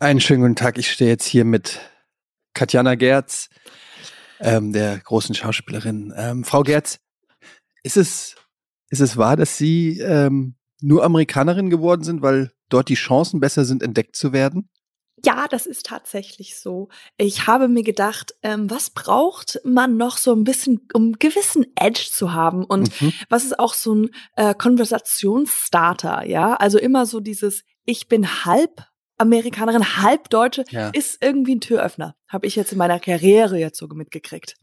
Einen schönen guten Tag. Ich stehe jetzt hier mit Katjana Gerz, ähm, der großen Schauspielerin. Ähm, Frau Gerz, ist es, ist es wahr, dass Sie ähm, nur Amerikanerin geworden sind, weil dort die Chancen besser sind, entdeckt zu werden? Ja, das ist tatsächlich so. Ich habe mir gedacht, ähm, was braucht man noch so ein bisschen, um einen gewissen Edge zu haben? Und mhm. was ist auch so ein äh, Konversationsstarter, ja? Also immer so dieses, ich bin halb Amerikanerin, halb Deutsche, ja. ist irgendwie ein Türöffner. Habe ich jetzt in meiner Karriere jetzt so mitgekriegt.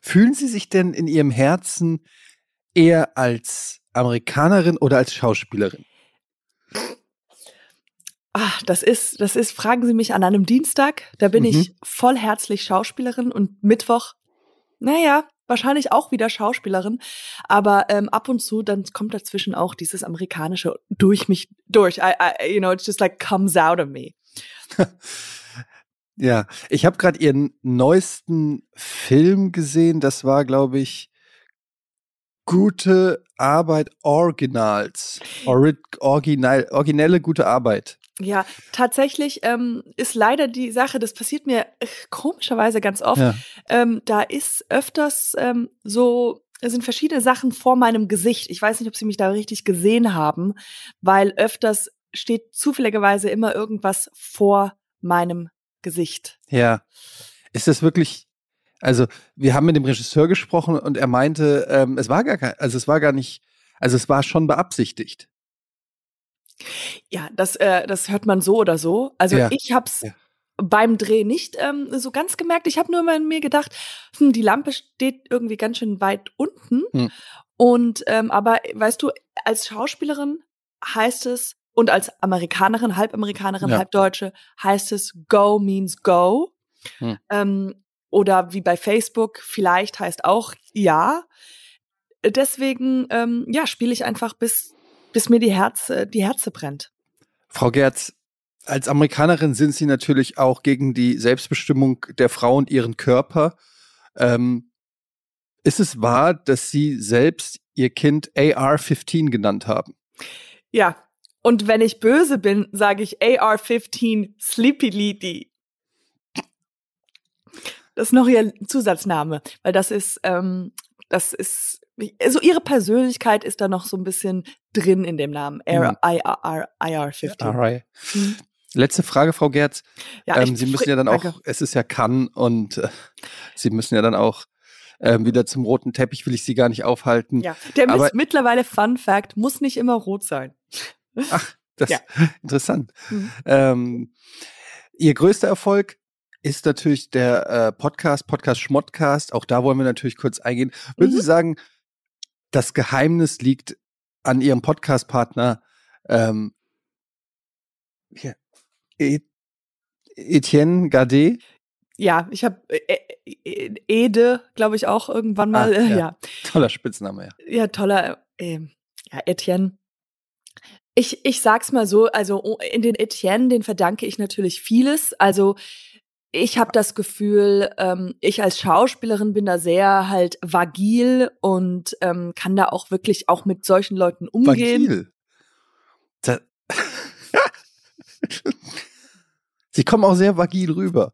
Fühlen Sie sich denn in Ihrem Herzen eher als Amerikanerin oder als Schauspielerin? Ach, das ist, das ist, fragen Sie mich an einem Dienstag, da bin mhm. ich vollherzlich Schauspielerin und Mittwoch, naja, wahrscheinlich auch wieder Schauspielerin, aber ähm, ab und zu dann kommt dazwischen auch dieses amerikanische durch mich durch. I, I, you know, it's just like comes out of me. ja, ich habe gerade ihren neuesten Film gesehen. Das war, glaube ich, gute Arbeit Originals. Or original, originelle gute Arbeit. Ja, tatsächlich ähm, ist leider die Sache, das passiert mir äh, komischerweise ganz oft. Ja. Ähm, da ist öfters ähm, so, es sind verschiedene Sachen vor meinem Gesicht. Ich weiß nicht, ob Sie mich da richtig gesehen haben, weil öfters steht zufälligerweise immer irgendwas vor meinem Gesicht. Ja. Ist das wirklich, also wir haben mit dem Regisseur gesprochen und er meinte, ähm, es war gar kein, also es war gar nicht, also es war schon beabsichtigt. Ja, das, äh, das hört man so oder so. Also ja. ich hab's ja. beim Dreh nicht ähm, so ganz gemerkt. Ich habe nur mal in mir gedacht, hm, die Lampe steht irgendwie ganz schön weit unten. Hm. Und ähm, aber weißt du, als Schauspielerin heißt es und als Amerikanerin, Halbamerikanerin, ja. Halbdeutsche heißt es Go means Go. Hm. Ähm, oder wie bei Facebook, vielleicht heißt auch ja. Deswegen ähm, ja, spiele ich einfach bis bis mir die Herze, die Herze brennt. Frau Gerz, als Amerikanerin sind Sie natürlich auch gegen die Selbstbestimmung der Frau und ihren Körper. Ähm, ist es wahr, dass Sie selbst Ihr Kind AR-15 genannt haben? Ja, und wenn ich böse bin, sage ich AR-15 Sleepy Lady. Das ist noch ihr Zusatzname, weil das ist, ähm, das ist also ihre Persönlichkeit ist da noch so ein bisschen drin in dem Namen. IR15. Mhm. Letzte Frage, Frau Gerz. Ja, ähm, Sie müssen ja dann auch, danke. es ist ja Cannes und äh, Sie müssen ja dann auch ähm, wieder zum roten Teppich, will ich Sie gar nicht aufhalten. Ja, der Aber, ist mittlerweile Fun Fact, muss nicht immer rot sein. Ach, das ja. interessant. Mhm. Ähm, Ihr größter Erfolg ist natürlich der äh, Podcast, Podcast Schmottcast. Auch da wollen wir natürlich kurz eingehen. Würden mhm. Sie sagen, das Geheimnis liegt an ihrem Podcast-Partner ähm, Etienne Gade. Ja, ich habe äh, äh, Ede, glaube ich, auch irgendwann mal. Ah, ja. ja. Toller Spitzname, ja. Ja, toller. Äh, ja, Etienne. Ich, ich sag's mal so, also in den Etienne, den verdanke ich natürlich vieles. Also ich habe das Gefühl, ähm, ich als Schauspielerin bin da sehr halt vagil und ähm, kann da auch wirklich auch mit solchen Leuten umgehen. Vagil? Sie kommen auch sehr vagil rüber.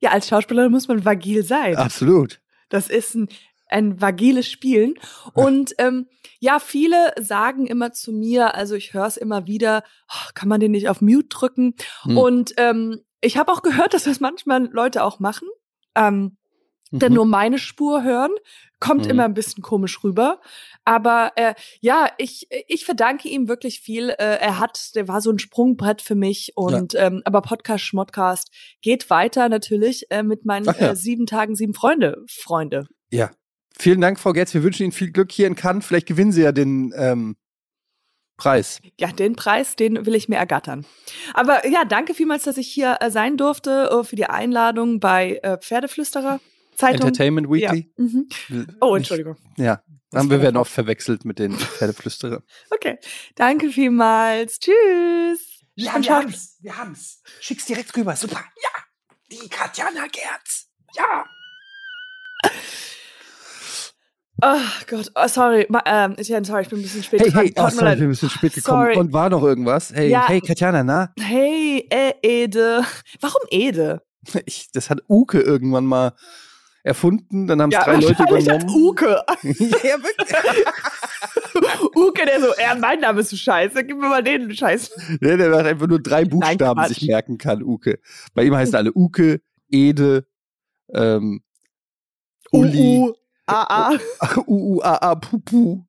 Ja, als Schauspielerin muss man vagil sein. Absolut. Das ist ein, ein vagiles Spielen. Und ähm, ja, viele sagen immer zu mir, also ich höre es immer wieder, oh, kann man den nicht auf Mute drücken? Hm. Und ähm, ich habe auch gehört, dass das manchmal Leute auch machen. Ähm, mhm. Denn nur meine Spur hören, kommt mhm. immer ein bisschen komisch rüber. Aber äh, ja, ich, ich verdanke ihm wirklich viel. Äh, er hat, der war so ein Sprungbrett für mich. Und ja. ähm, aber Podcast Schmottcast geht weiter natürlich äh, mit meinen ja. äh, sieben Tagen, sieben Freunde, Freunde. Ja. Vielen Dank, Frau Gerz. Wir wünschen Ihnen viel Glück hier in Cannes. Vielleicht gewinnen Sie ja den ähm, Preis. Ja, den Preis, den will ich mir ergattern. Aber ja, danke vielmals, dass ich hier äh, sein durfte äh, für die Einladung bei äh, Pferdeflüsterer. Zeitung. Entertainment Weekly. Ja. Mhm. Oh, Entschuldigung. Ja, dann wir werden oft verwechselt mit den Pferdeflüsterern. okay, danke vielmals. Tschüss. Ja, wir haben's. Wir haben's. Schick's direkt rüber. Super. Ja, die Katjana Gerz. Ja. Ach Gott, oh, sorry, ähm, sorry, ich bin ein bisschen spät hey, Hey, oh, sorry, ich bin ein bisschen spät gekommen. Sorry. Und war noch irgendwas? Hey, ja. hey, Katjana, na? Hey, äh, Ede. Warum Ede? Ich, das hat Uke irgendwann mal erfunden, dann haben es ja, drei Leute übernommen. Uke. ja, wirklich. Uke, der so, ja, mein Name ist so scheiße, gib mir mal den Scheiß. Ja, der macht einfach nur drei Buchstaben Nein, sich merken kann, Uke. Bei ihm heißen alle Uke, Ede, ähm, Uli. U, A, A. U, U, A, A, Pupu.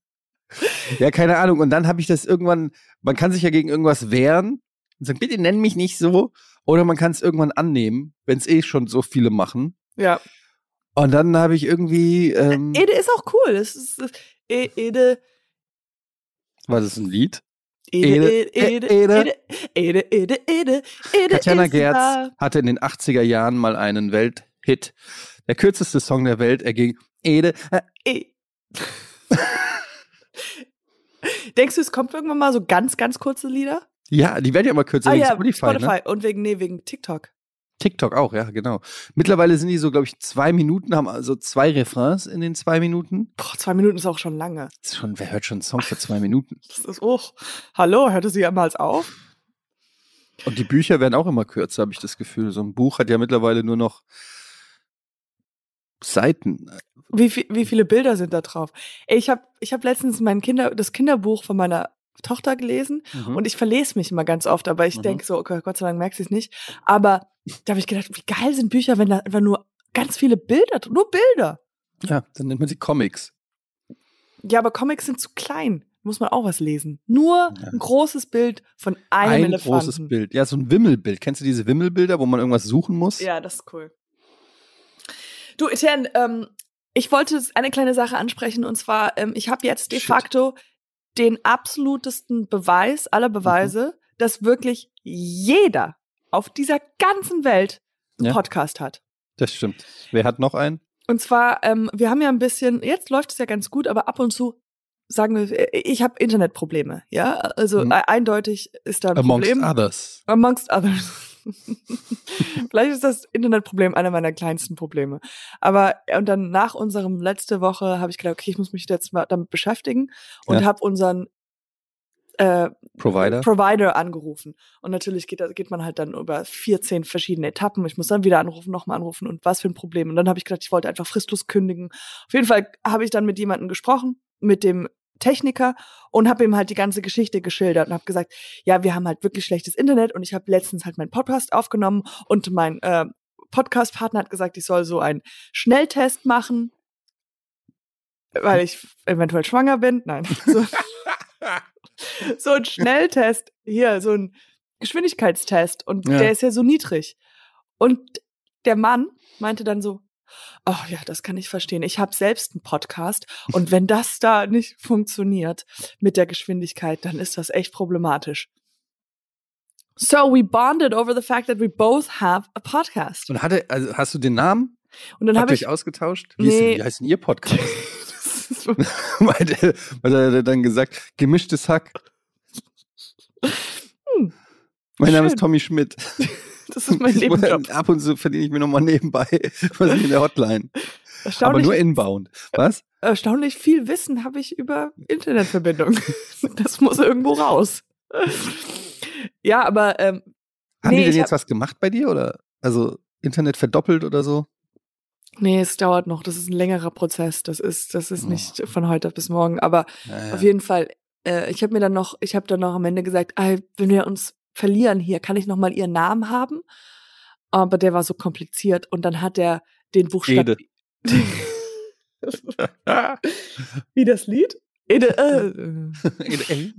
Ja, keine Ahnung. Und dann habe ich das irgendwann, man kann sich ja gegen irgendwas wehren und sagen, bitte nenn mich nicht so. Oder man kann es irgendwann annehmen, wenn es eh schon so viele machen. Ja. Und dann habe ich irgendwie. Ähm, Ede ist auch cool. Das ist, e, Ede. War das ein Lied? Ede, Ede, Ede, Ede, Ede, Ede, Ede, Ede Katjana Gerz hatte in den 80er Jahren mal einen Welthit. Der kürzeste Song der Welt. Er ging Ede. Äh, e. Denkst du, es kommt irgendwann mal so ganz, ganz kurze Lieder? Ja, die werden ja immer kürzer ah, wegen ja, Spotify. Ne? Spotify. Ne? Und wegen, nee, wegen TikTok. TikTok auch, ja, genau. Mittlerweile sind die so, glaube ich, zwei Minuten, haben also zwei Refrains in den zwei Minuten. Boah, zwei Minuten ist auch schon lange. Schon, wer hört schon einen Song für zwei Minuten? Das ist auch. Hallo, hörte sie jemals auf? Und die Bücher werden auch immer kürzer, habe ich das Gefühl. So ein Buch hat ja mittlerweile nur noch Seiten. Wie, wie viele Bilder sind da drauf? Ich habe ich hab letztens mein Kinder, das Kinderbuch von meiner Tochter gelesen mhm. und ich verlese mich immer ganz oft, aber ich mhm. denke so, okay, Gott sei Dank merkst du es nicht. Aber da habe ich gedacht, wie geil sind Bücher, wenn da einfach nur ganz viele Bilder, nur Bilder. Ja, dann nennt man sie Comics. Ja, aber Comics sind zu klein. Muss man auch was lesen. Nur ja. ein großes Bild von einem ein Elefanten. Ein großes Bild. Ja, so ein Wimmelbild. Kennst du diese Wimmelbilder, wo man irgendwas suchen muss? Ja, das ist cool. Du, Etienne, ähm, ich wollte eine kleine Sache ansprechen und zwar, ähm, ich habe jetzt de Shit. facto den absolutesten Beweis aller mhm. Beweise, mhm. dass wirklich jeder auf dieser ganzen Welt einen ja. Podcast hat. Das stimmt. Wer hat noch einen? Und zwar, ähm, wir haben ja ein bisschen, jetzt läuft es ja ganz gut, aber ab und zu sagen wir, äh, ich habe Internetprobleme, ja, also mhm. eindeutig ist da ein Amongst Problem. Amongst others. Amongst others. Vielleicht ist das Internetproblem einer meiner kleinsten Probleme. Aber und dann nach unserem letzte Woche habe ich gedacht, okay, ich muss mich jetzt mal damit beschäftigen und ja. habe unseren äh, Provider. Provider angerufen. Und natürlich geht, geht man halt dann über 14 verschiedene Etappen. Ich muss dann wieder anrufen, nochmal anrufen und was für ein Problem. Und dann habe ich gedacht, ich wollte einfach fristlos kündigen. Auf jeden Fall habe ich dann mit jemandem gesprochen, mit dem Techniker und habe ihm halt die ganze Geschichte geschildert und habe gesagt, ja, wir haben halt wirklich schlechtes Internet und ich habe letztens halt meinen Podcast aufgenommen und mein äh, Podcast-Partner hat gesagt, ich soll so einen Schnelltest machen, weil ich eventuell schwanger bin. Nein. So, so ein Schnelltest, hier, so ein Geschwindigkeitstest und ja. der ist ja so niedrig. Und der Mann meinte dann so, Oh ja, das kann ich verstehen. Ich habe selbst einen Podcast und wenn das da nicht funktioniert mit der Geschwindigkeit, dann ist das echt problematisch. So we bonded over the fact that we both have a podcast. Und hatte, also hast du den Namen? Und dann habe ich ausgetauscht. Wie, nee. ist, wie heißt denn Ihr Podcast? weil, der, weil er dann gesagt, gemischtes Hack. Hm, mein Name ist Tommy Schmidt. Das ist mein Nebenjob. Ab und zu verdiene ich mir nochmal nebenbei was in der Hotline. Aber nur inbound. Was? Erstaunlich viel Wissen habe ich über Internetverbindung. das muss irgendwo raus. ja, aber ähm, haben nee, die denn jetzt was gemacht bei dir oder also Internet verdoppelt oder so? Nee, es dauert noch. Das ist ein längerer Prozess. Das ist, das ist oh. nicht von heute bis morgen. Aber naja. auf jeden Fall, äh, ich habe mir dann noch, ich habe dann noch am Ende gesagt, wenn wir uns verlieren hier, kann ich noch mal ihren Namen haben? Aber der war so kompliziert und dann hat er den Buchstaben Wie das Lied? Ede, äh.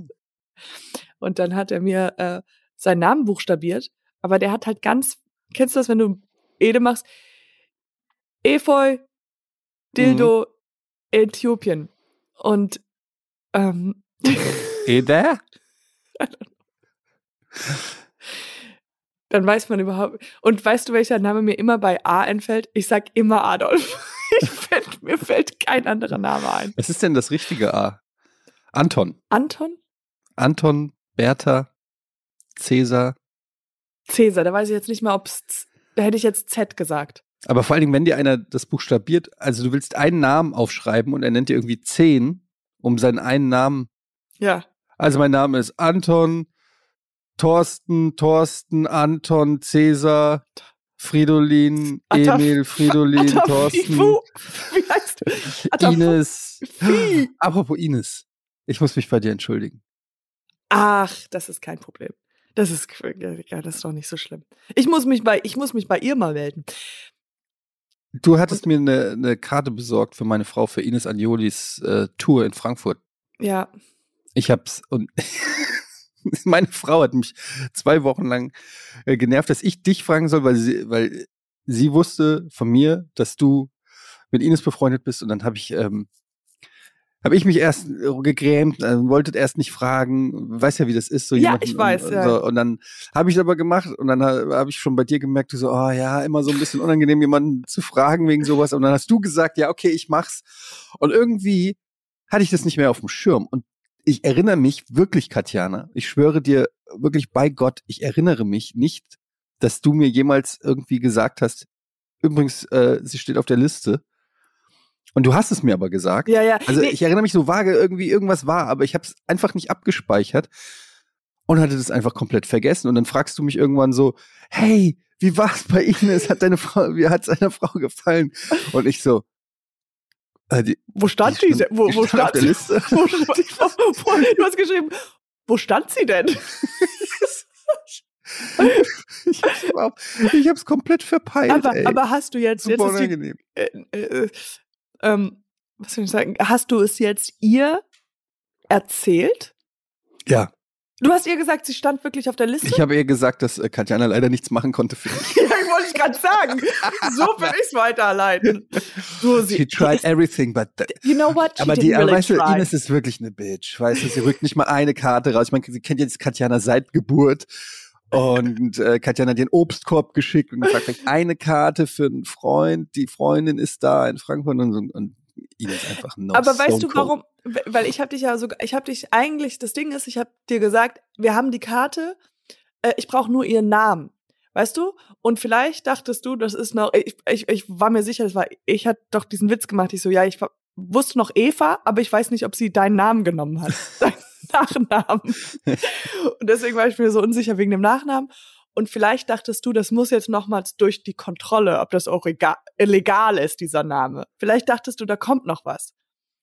und dann hat er mir äh, seinen Namen buchstabiert, aber der hat halt ganz, kennst du das, wenn du Ede machst? Efeu, Dildo, mhm. Äthiopien. Und ähm, Ede? Dann weiß man überhaupt. Und weißt du, welcher Name mir immer bei A entfällt? Ich sag immer Adolf. Find, mir fällt kein anderer Name ein. Was ist denn das richtige A? Anton. Anton? Anton, Bertha, Cäsar. Cäsar, da weiß ich jetzt nicht mal, ob es. Da hätte ich jetzt Z gesagt. Aber vor allen Dingen, wenn dir einer das buchstabiert, also du willst einen Namen aufschreiben und er nennt dir irgendwie zehn, um seinen einen Namen. Ja. Also mein Name ist Anton, Thorsten, Thorsten, Anton, Cäsar, Fridolin, Emil, Fridolin, Thorsten. Wie heißt du? Ines. Apropos Ines. Ich muss mich bei dir entschuldigen. Ach, das ist kein Problem. Das ist, ja, das ist doch nicht so schlimm. Ich muss mich bei, ich muss mich bei ihr mal melden. Du hattest und, mir eine, eine, Karte besorgt für meine Frau für Ines Anjolis äh, Tour in Frankfurt. Ja. Ich hab's und meine Frau hat mich zwei Wochen lang äh, genervt, dass ich dich fragen soll, weil sie, weil sie wusste von mir, dass du mit Ines befreundet bist und dann habe ich ähm, habe ich mich erst gegrämt, äh, wolltet erst nicht fragen, weiß ja, wie das ist. So ja, ich weiß, und, ja. So, und dann habe ich aber gemacht und dann habe ich schon bei dir gemerkt, du so, oh ja, immer so ein bisschen unangenehm, jemanden zu fragen wegen sowas. Und dann hast du gesagt, ja, okay, ich mach's. Und irgendwie hatte ich das nicht mehr auf dem Schirm. Und ich erinnere mich wirklich, Katjana, ich schwöre dir wirklich bei Gott, ich erinnere mich nicht, dass du mir jemals irgendwie gesagt hast, übrigens, äh, sie steht auf der Liste. Und du hast es mir aber gesagt. Ja, ja. Also nee. ich erinnere mich so vage, irgendwie irgendwas war, aber ich habe es einfach nicht abgespeichert und hatte das einfach komplett vergessen. Und dann fragst du mich irgendwann so, hey, wie war es bei Ihnen? Es hat deine Frau, wie hat es deiner Frau gefallen? Und ich so, die, wo stand die? Stand, wo, wo stand, auf der Liste? Wo, wo, du hast geschrieben, wo stand sie denn? ich hab's, überhaupt, ich hab's komplett verpeilt. Aber, aber hast du jetzt, Super jetzt unangenehm. Die, äh, äh, ähm, was soll ich sagen? Hast du es jetzt ihr erzählt? Ja. Du hast ihr gesagt, sie stand wirklich auf der Liste? Ich habe ihr gesagt, dass äh, Katjana leider nichts machen konnte für mich. ja, wollte ich gerade sagen. So will ich es weiterleiten. So, sie, She tried everything, but you know what? She aber die, really weißt du, Ines ist wirklich eine Bitch. Weißt du, sie rückt nicht mal eine Karte raus. Ich meine, sie kennt jetzt Katjana seit Geburt. Und äh, Katjana hat den Obstkorb geschickt und gesagt, eine Karte für einen Freund, die Freundin ist da in Frankfurt und, und, und ihn ist einfach noch Aber weißt du warum? Weil ich habe dich ja so, ich habe dich eigentlich, das Ding ist, ich habe dir gesagt, wir haben die Karte, äh, ich brauche nur ihren Namen. Weißt du? Und vielleicht dachtest du, das ist noch, ich, ich, ich war mir sicher, das war, ich hatte doch diesen Witz gemacht. Ich so, ja, ich wusste noch Eva, aber ich weiß nicht, ob sie deinen Namen genommen hat. Nachnamen. Und deswegen war ich mir so unsicher wegen dem Nachnamen. Und vielleicht dachtest du, das muss jetzt nochmals durch die Kontrolle, ob das auch legal ist, dieser Name. Vielleicht dachtest du, da kommt noch was.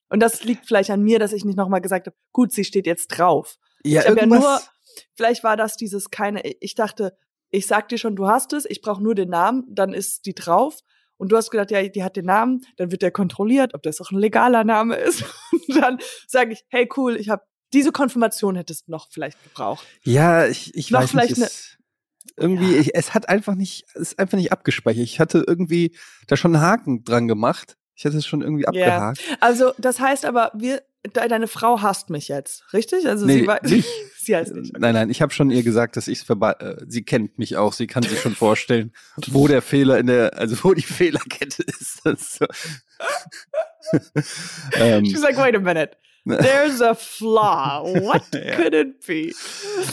Und das liegt vielleicht an mir, dass ich nicht nochmal gesagt habe, gut, sie steht jetzt drauf. Ja, ich irgendwas... ja nur, vielleicht war das dieses keine, ich dachte, ich sag dir schon, du hast es, ich brauche nur den Namen, dann ist die drauf. Und du hast gedacht, ja, die hat den Namen, dann wird der kontrolliert, ob das auch ein legaler Name ist. Und dann sage ich, hey cool, ich habe diese Konfirmation hättest du noch vielleicht gebraucht. Ja, ich, ich noch weiß vielleicht nicht. Es, irgendwie, ja. ich, es hat einfach nicht, es ist einfach nicht abgespeichert. Ich hatte irgendwie da schon einen Haken dran gemacht. Ich hatte es schon irgendwie abgehakt. Yeah. Also, das heißt aber, wir, deine Frau hasst mich jetzt, richtig? Also nee, sie weiß, nicht. sie heißt nicht. Okay. Nein, nein, ich habe schon ihr gesagt, dass ich äh, sie kennt mich auch, sie kann sich schon vorstellen, wo der Fehler in der, also wo die Fehlerkette ist. So. ähm, She's like, wait a minute. There's a flaw. What ja. could it be?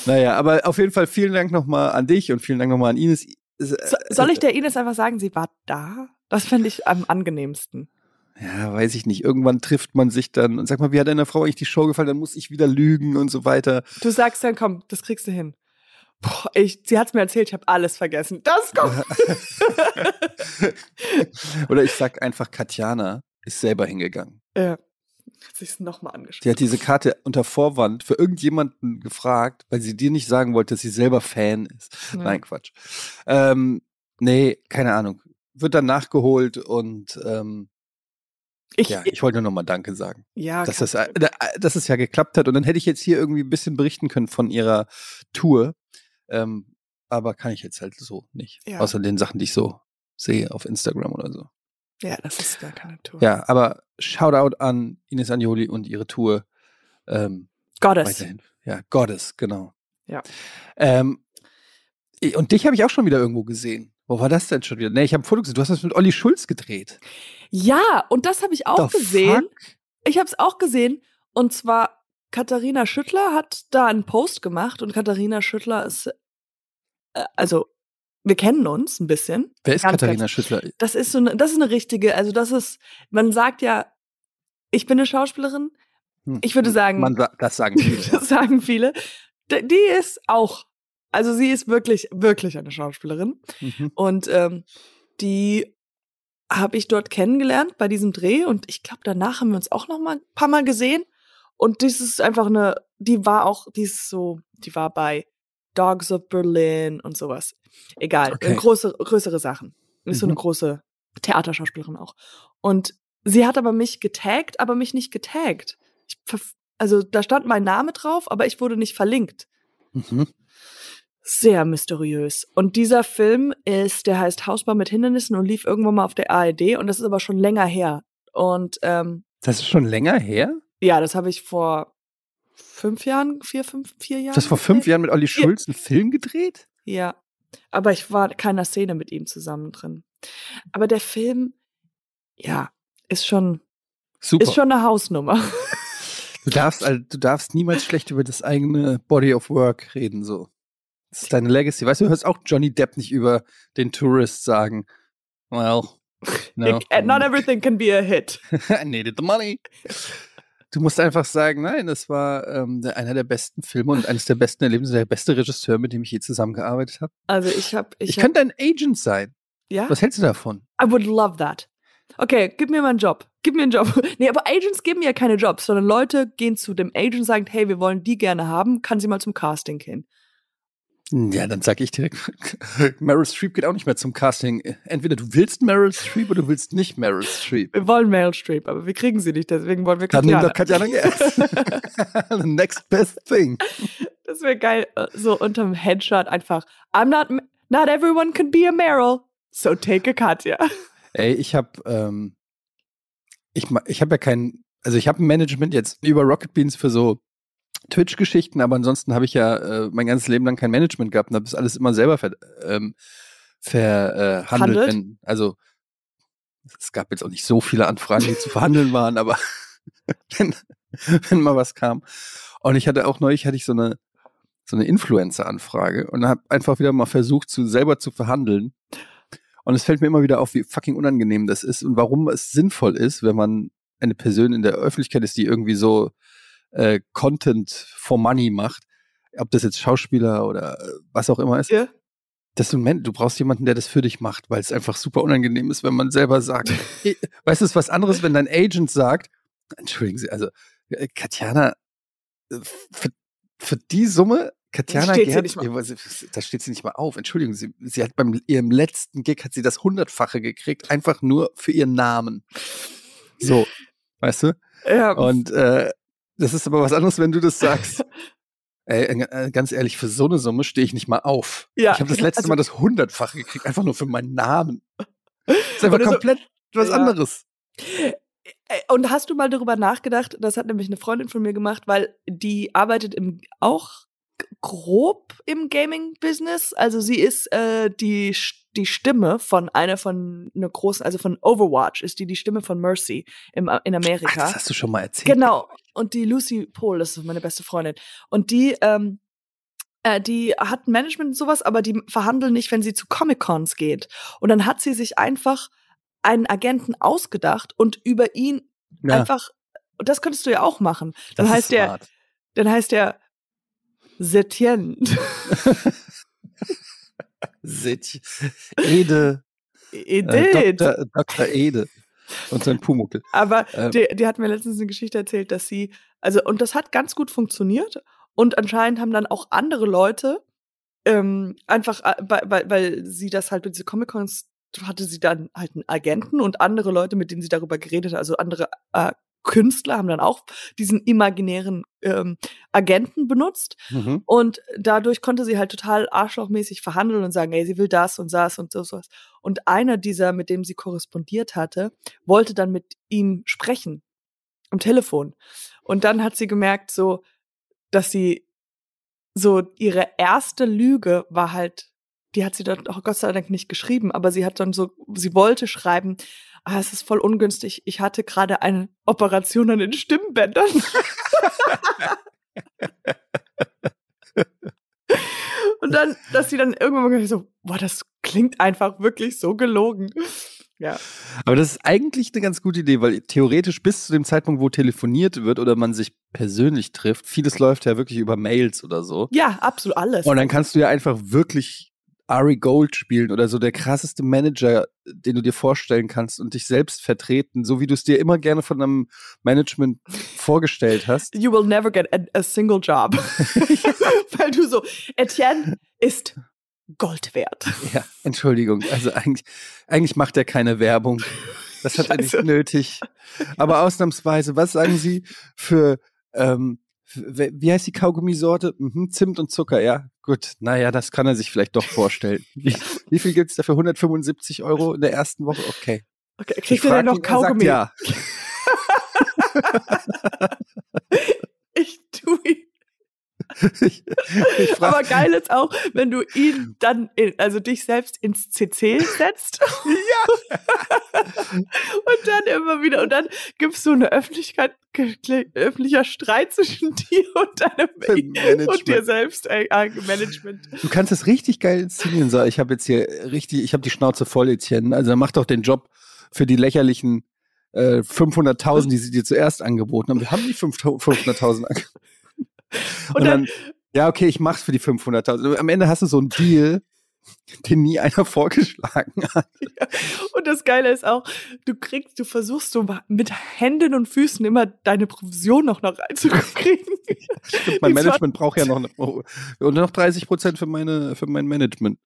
Naja, aber auf jeden Fall vielen Dank nochmal an dich und vielen Dank nochmal an Ines. So, soll ich der Ines einfach sagen, sie war da? Das fände ich am angenehmsten. Ja, weiß ich nicht. Irgendwann trifft man sich dann und sagt mal, wie hat deiner Frau eigentlich die Show gefallen? Dann muss ich wieder lügen und so weiter. Du sagst dann, komm, das kriegst du hin. Boah, ich, sie hat's mir erzählt, ich habe alles vergessen. Das kommt. Oder ich sag einfach, Katjana ist selber hingegangen. Ja hat sich es nochmal angeschaut. Sie hat diese Karte unter Vorwand für irgendjemanden gefragt, weil sie dir nicht sagen wollte, dass sie selber Fan ist. Ja. Nein, Quatsch. Ähm, nee, keine Ahnung. Wird dann nachgeholt und ähm, ich, ja, ich wollte nur nochmal Danke sagen. Ja, dass, das, äh, dass es ja geklappt hat. Und dann hätte ich jetzt hier irgendwie ein bisschen berichten können von ihrer Tour. Ähm, aber kann ich jetzt halt so nicht. Ja. Außer den Sachen, die ich so sehe auf Instagram oder so. Ja, das ist gar keine Tour. Ja, aber Shoutout an Ines Agnoli und ihre Tour. Ähm, Goddess. Weiterhin. Ja, Goddess, genau. Ja. Ähm, und dich habe ich auch schon wieder irgendwo gesehen. Wo war das denn schon wieder? Nee, ich habe ein Foto gesehen. Du hast das mit Olli Schulz gedreht. Ja, und das habe ich auch The gesehen. Fuck? Ich habe es auch gesehen. Und zwar Katharina Schüttler hat da einen Post gemacht und Katharina Schüttler ist, äh, also wir kennen uns ein bisschen. Wer ist ganz, Katharina ganz, Schüttler? Das ist so eine, das ist eine richtige, also das ist, man sagt ja, ich bin eine Schauspielerin. Hm. Ich würde sagen, man, das sagen viele. das sagen viele. Die ist auch, also sie ist wirklich, wirklich eine Schauspielerin. Mhm. Und ähm, die habe ich dort kennengelernt bei diesem Dreh und ich glaube, danach haben wir uns auch noch mal ein paar Mal gesehen. Und das ist einfach eine, die war auch, die ist so, die war bei Dogs of Berlin und sowas. Egal, okay. große, größere Sachen. Ist mhm. so eine mhm. große Theaterschauspielerin auch. Und sie hat aber mich getaggt, aber mich nicht getaggt. Ich, also da stand mein Name drauf, aber ich wurde nicht verlinkt. Mhm. Sehr mysteriös. Und dieser Film ist, der heißt Hausbau mit Hindernissen und lief irgendwann mal auf der ARD und das ist aber schon länger her. Und ähm, das ist schon länger her? Ja, das habe ich vor fünf Jahren, vier, fünf, vier Jahren. Das vor fünf Jahren mit Olli Schulz einen Film gedreht? Ja. Aber ich war keiner Szene mit ihm zusammen drin. Aber der Film, ja, ist schon, Super. ist schon eine Hausnummer. Du darfst, also, du darfst niemals schlecht über das eigene Body of Work reden, so. Das ist deine Legacy. Weißt du, du hörst auch Johnny Depp nicht über den Tourist sagen. Well, no. Not everything can be a hit. I needed the money. Du musst einfach sagen, nein, das war ähm, einer der besten Filme und eines der besten Erlebnisse, der beste Regisseur, mit dem ich je zusammengearbeitet habe. Also ich habe, ich, ich hab, könnte ein Agent sein. Ja. Was hältst du davon? I would love that. Okay, gib mir mal einen Job. Gib mir einen Job. Nee, aber Agents geben ja keine Jobs, sondern Leute gehen zu dem Agent und sagen, hey, wir wollen die gerne haben, kann sie mal zum Casting gehen. Ja, dann sag ich direkt, Meryl Streep geht auch nicht mehr zum Casting. Entweder du willst Meryl Streep oder du willst nicht Meryl Streep. Wir wollen Meryl Streep, aber wir kriegen sie nicht, deswegen wollen wir Katjana. Dann nimm doch Katjana The next best thing. Das wäre geil, so unterm Headshot einfach, I'm not, not everyone can be a Meryl, so take a Katja. Ey, ich hab, ähm, ich, ich habe ja kein, also ich habe ein Management jetzt über Rocket Beans für so Twitch-Geschichten, aber ansonsten habe ich ja äh, mein ganzes Leben lang kein Management gehabt und habe das alles immer selber ver, ähm, verhandelt. Äh, also es gab jetzt auch nicht so viele Anfragen, die zu verhandeln waren, aber wenn, wenn mal was kam. Und ich hatte auch neulich hatte ich so eine so eine Influencer-Anfrage und habe einfach wieder mal versucht, zu selber zu verhandeln. Und es fällt mir immer wieder auf, wie fucking unangenehm das ist und warum es sinnvoll ist, wenn man eine Person in der Öffentlichkeit ist, die irgendwie so äh, Content for Money macht, ob das jetzt Schauspieler oder äh, was auch immer ist. Ja. Das Moment, du brauchst jemanden, der das für dich macht, weil es einfach super unangenehm ist, wenn man selber sagt. weißt du, es ist was anderes, wenn dein Agent sagt, entschuldigen Sie, also äh, Katjana, äh, für, für die Summe, Katjana steht Gerd, da steht sie nicht mal auf. Entschuldigen Sie, sie hat beim ihrem letzten Gig hat sie das hundertfache gekriegt, einfach nur für ihren Namen. So, weißt du? Ja. Und äh, das ist aber was anderes, wenn du das sagst. Ey, äh, ganz ehrlich, für so eine Summe stehe ich nicht mal auf. Ja, ich habe das letzte also, Mal das hundertfache gekriegt, einfach nur für meinen Namen. Das ist einfach komplett so, was ja. anderes. Äh, und hast du mal darüber nachgedacht, das hat nämlich eine Freundin von mir gemacht, weil die arbeitet im, auch grob im Gaming-Business. Also sie ist äh, die die Stimme von einer von einer großen, also von Overwatch ist die die Stimme von Mercy im, in Amerika. Ach, das hast du schon mal erzählt. Genau. Und die Lucy Pohl, das ist meine beste Freundin. Und die, ähm, äh, die hat Management und sowas, aber die verhandeln nicht, wenn sie zu Comic-Cons geht. Und dann hat sie sich einfach einen Agenten ausgedacht und über ihn ja. einfach, und das könntest du ja auch machen. Dann das heißt der, dann heißt der Setien. Sit Ede. Ede. Äh, Dr. Dr. Ede. Und sein Pumuckel. Aber ähm. die, die hat mir letztens eine Geschichte erzählt, dass sie, also, und das hat ganz gut funktioniert. Und anscheinend haben dann auch andere Leute ähm, einfach, äh, weil, weil sie das halt mit diese Comic-Cons hatte sie dann halt einen Agenten und andere Leute, mit denen sie darüber geredet hat, also andere äh, Künstler haben dann auch diesen imaginären ähm, Agenten benutzt mhm. und dadurch konnte sie halt total arschlochmäßig verhandeln und sagen, ey, sie will das und das und so was. Und einer dieser, mit dem sie korrespondiert hatte, wollte dann mit ihm sprechen am Telefon. Und dann hat sie gemerkt, so, dass sie so ihre erste Lüge war halt, die hat sie dann auch Gott sei Dank nicht geschrieben, aber sie hat dann so, sie wollte schreiben, ah, es ist voll ungünstig. Ich hatte gerade eine Operation an den Stimmbändern. und dann, dass sie dann irgendwann mal so, boah, das klingt einfach wirklich so gelogen. Ja. Aber das ist eigentlich eine ganz gute Idee, weil theoretisch bis zu dem Zeitpunkt, wo telefoniert wird oder man sich persönlich trifft, vieles läuft ja wirklich über Mails oder so. Ja, absolut alles. Und dann kannst du ja einfach wirklich Ari Gold spielen oder so der krasseste Manager, den du dir vorstellen kannst und dich selbst vertreten, so wie du es dir immer gerne von einem Management vorgestellt hast. You will never get a, a single job. Weil du so, Etienne ist Gold wert. Ja, Entschuldigung. Also eigentlich, eigentlich macht er keine Werbung. Das hat Scheiße. er nicht nötig. Aber ausnahmsweise, was sagen Sie für, ähm, wie heißt die Kaugummisorte? Mhm, Zimt und Zucker, ja. Gut, naja, das kann er sich vielleicht doch vorstellen. Wie, wie viel gibt's dafür? 175 Euro in der ersten Woche? Okay. Okay, kriegt er denn noch Kaugummi? ja. ich ich, ich Aber geil ist auch, wenn du ihn dann, in, also dich selbst ins CC setzt. ja. und dann immer wieder, und dann gibst du eine Öffentlichkeit, öffentlicher Streit zwischen dir und deinem und dir selbst, äh, Management. Du kannst das richtig geil inszenieren. So, ich habe jetzt hier richtig, ich habe die Schnauze voll, Etienne. Also mach doch den Job für die lächerlichen äh, 500.000, die sie dir zuerst angeboten haben. Wir haben die 500.000 angeboten. Und, und dann, dann, ja, okay, ich mach's für die 500.000. Am Ende hast du so einen Deal, den nie einer vorgeschlagen hat. Ja. Und das Geile ist auch, du kriegst, du versuchst so mit Händen und Füßen immer deine Provision noch noch reinzukriegen. Stimmt, mein Management braucht ja noch eine, und noch 30 Prozent für meine für mein Management.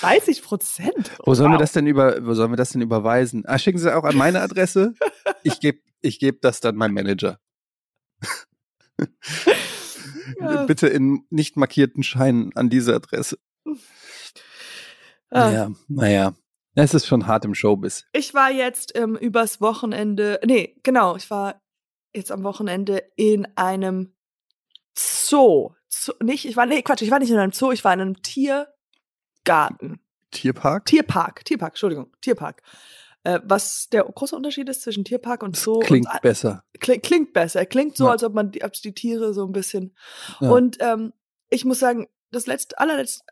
30 Prozent. Wo sollen wow. wir das denn über, wo sollen wir das denn überweisen? Ah, schicken Sie auch an meine Adresse. Ich gebe, ich gebe das dann meinem Manager. Ja. Bitte in nicht markierten Scheinen an diese Adresse. Ah. Ja, naja. Es ist schon hart im Showbiz. Ich war jetzt ähm, übers Wochenende, nee, genau, ich war jetzt am Wochenende in einem Zoo. Zoo nicht, ich war, nee, Quatsch, ich war nicht in einem Zoo, ich war in einem Tiergarten. Tierpark? Tierpark, Tierpark, Entschuldigung, Tierpark. Äh, was der große Unterschied ist zwischen Tierpark und Zoo. Klingt und, besser. Klingt, klingt besser. Klingt so, ja. als ob man die, die Tiere so ein bisschen. Ja. Und ähm, ich muss sagen, das letzte, allerletzte,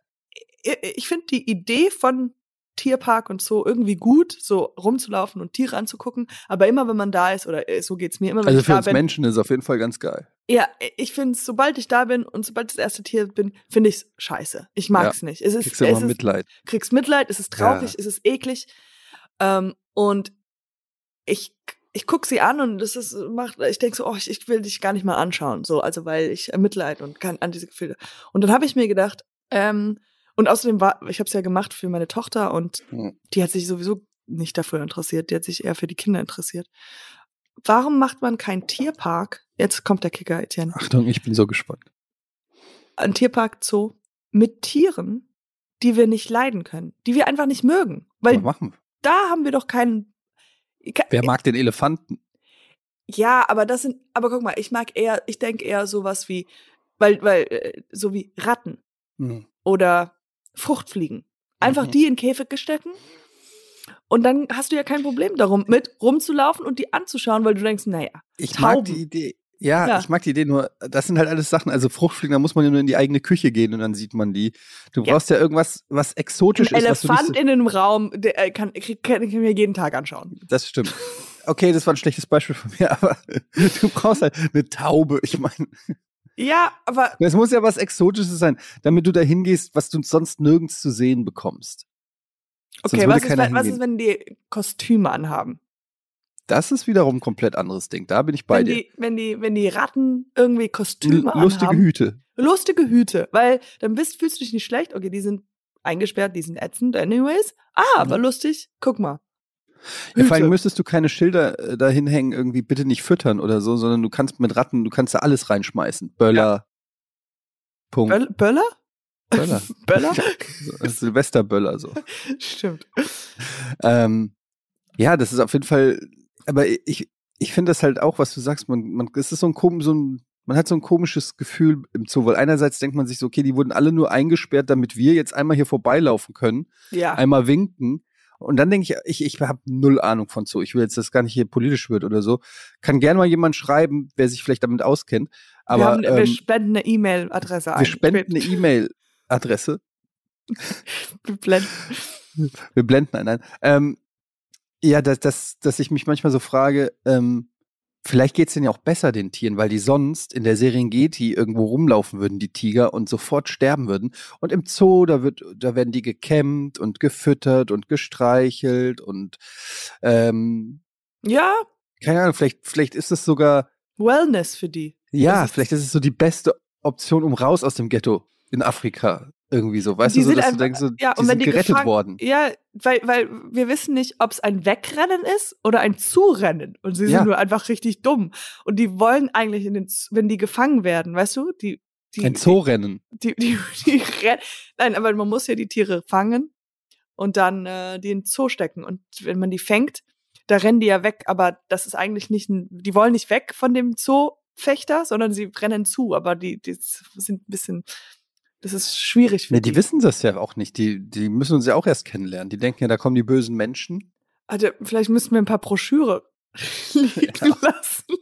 ich, ich finde die Idee von Tierpark und so irgendwie gut, so rumzulaufen und Tiere anzugucken. Aber immer, wenn man da ist, oder äh, so geht's mir immer, wenn also ich für uns bin, Menschen ist auf jeden Fall ganz geil. Ja, ich finde es, sobald ich da bin und sobald ich das erste Tier bin, finde ich es scheiße. Ich mag's ja, nicht. Es ist, kriegst du immer es Mitleid. kriegst Mitleid, es ist traurig, ja. es ist eklig. Ähm, und ich ich guck sie an und das ist macht ich denke so oh ich, ich will dich gar nicht mal anschauen so also weil ich Mitleid und kann an diese Gefühle. Und dann habe ich mir gedacht ähm, und außerdem war ich habe es ja gemacht für meine Tochter und die hat sich sowieso nicht dafür interessiert die hat sich eher für die Kinder interessiert. Warum macht man keinen Tierpark? Jetzt kommt der Kicker Etienne. Achtung ich bin so gespannt. Ein Tierpark Zoo mit Tieren die wir nicht leiden können die wir einfach nicht mögen weil machen da haben wir doch keinen. Wer mag den Elefanten? Ja, aber das sind, aber guck mal, ich mag eher, ich denke eher sowas wie, weil, weil, äh, so wie Ratten mhm. oder Fruchtfliegen. Einfach mhm. die in Käfig gestecken. Und dann hast du ja kein Problem darum, mit rumzulaufen und die anzuschauen, weil du denkst, naja. Ich Tauben. mag die Idee. Ja, ja, ich mag die Idee nur, das sind halt alles Sachen, also Fruchtfliegen, da muss man ja nur in die eigene Küche gehen und dann sieht man die. Du brauchst ja, irgendwas, was exotisch Ein ist. Elefant so in einem Raum, der äh, kann, kann, kann ich mir jeden Tag anschauen. Das stimmt. Okay, das war ein schlechtes Beispiel von mir, aber du brauchst halt eine Taube, ich meine. Ja, aber. Es muss ja was Exotisches sein, damit du da hingehst, was du sonst nirgends zu sehen bekommst. Okay, was ist, was ist, wenn die Kostüme anhaben? Das ist wiederum ein komplett anderes Ding. Da bin ich bei wenn dir. Die, wenn, die, wenn die Ratten irgendwie Kostüme L Lustige anhaben, Hüte. Lustige Hüte. Weil dann bist, fühlst du dich nicht schlecht. Okay, die sind eingesperrt, die sind ätzend anyways. Ah, aber mhm. lustig. Guck mal. Ja, vor allem müsstest du keine Schilder äh, dahin hängen, irgendwie bitte nicht füttern oder so, sondern du kannst mit Ratten, du kannst da alles reinschmeißen. Böller. Ja. Punkt. Böll Böller? Böller. Böller? Silvesterböller so. Stimmt. Ähm, ja, das ist auf jeden Fall aber ich, ich finde das halt auch, was du sagst, man, man, es ist so ein, so ein, man hat so ein komisches Gefühl im Zoo, weil einerseits denkt man sich so, okay, die wurden alle nur eingesperrt, damit wir jetzt einmal hier vorbeilaufen können, ja. einmal winken. Und dann denke ich, ich, ich habe null Ahnung von Zoo. Ich will jetzt, dass gar nicht hier politisch wird oder so. Kann gerne mal jemand schreiben, wer sich vielleicht damit auskennt. Aber wir, haben, ähm, wir spenden eine E-Mail-Adresse ein. Wir spenden eine E-Mail Adresse. Wir blenden. Wir blenden ein. Nein. Ähm, ja, dass, dass, dass ich mich manchmal so frage, ähm, vielleicht geht es denen ja auch besser, den Tieren, weil die sonst in der Serengeti irgendwo rumlaufen würden, die Tiger, und sofort sterben würden. Und im Zoo, da wird, da werden die gekämmt und gefüttert und gestreichelt und ähm, ja. Keine Ahnung, vielleicht, vielleicht ist es sogar Wellness für die. Ja, vielleicht ist es so die beste Option, um raus aus dem Ghetto in Afrika irgendwie so, weißt die du, so, dass einfach, du denkst, so, ja, die sind die gerettet gefangen, worden. Ja, weil, weil wir wissen nicht, ob es ein Wegrennen ist oder ein Zurennen. Und sie sind ja. nur einfach richtig dumm. Und die wollen eigentlich in den, wenn die gefangen werden, weißt du, die, die ein Zoorennen. Die, die, die, die Nein, aber man muss ja die Tiere fangen und dann äh, die in den Zoo stecken. Und wenn man die fängt, da rennen die ja weg, aber das ist eigentlich nicht ein, die wollen nicht weg von dem Zoofechter, sondern sie rennen zu, aber die, die sind ein bisschen das ist schwierig für nee, die. Die wissen das ja auch nicht. Die, die müssen uns ja auch erst kennenlernen. Die denken ja, da kommen die bösen Menschen. Also, vielleicht müssten wir ein paar Broschüre liegen ja. lassen.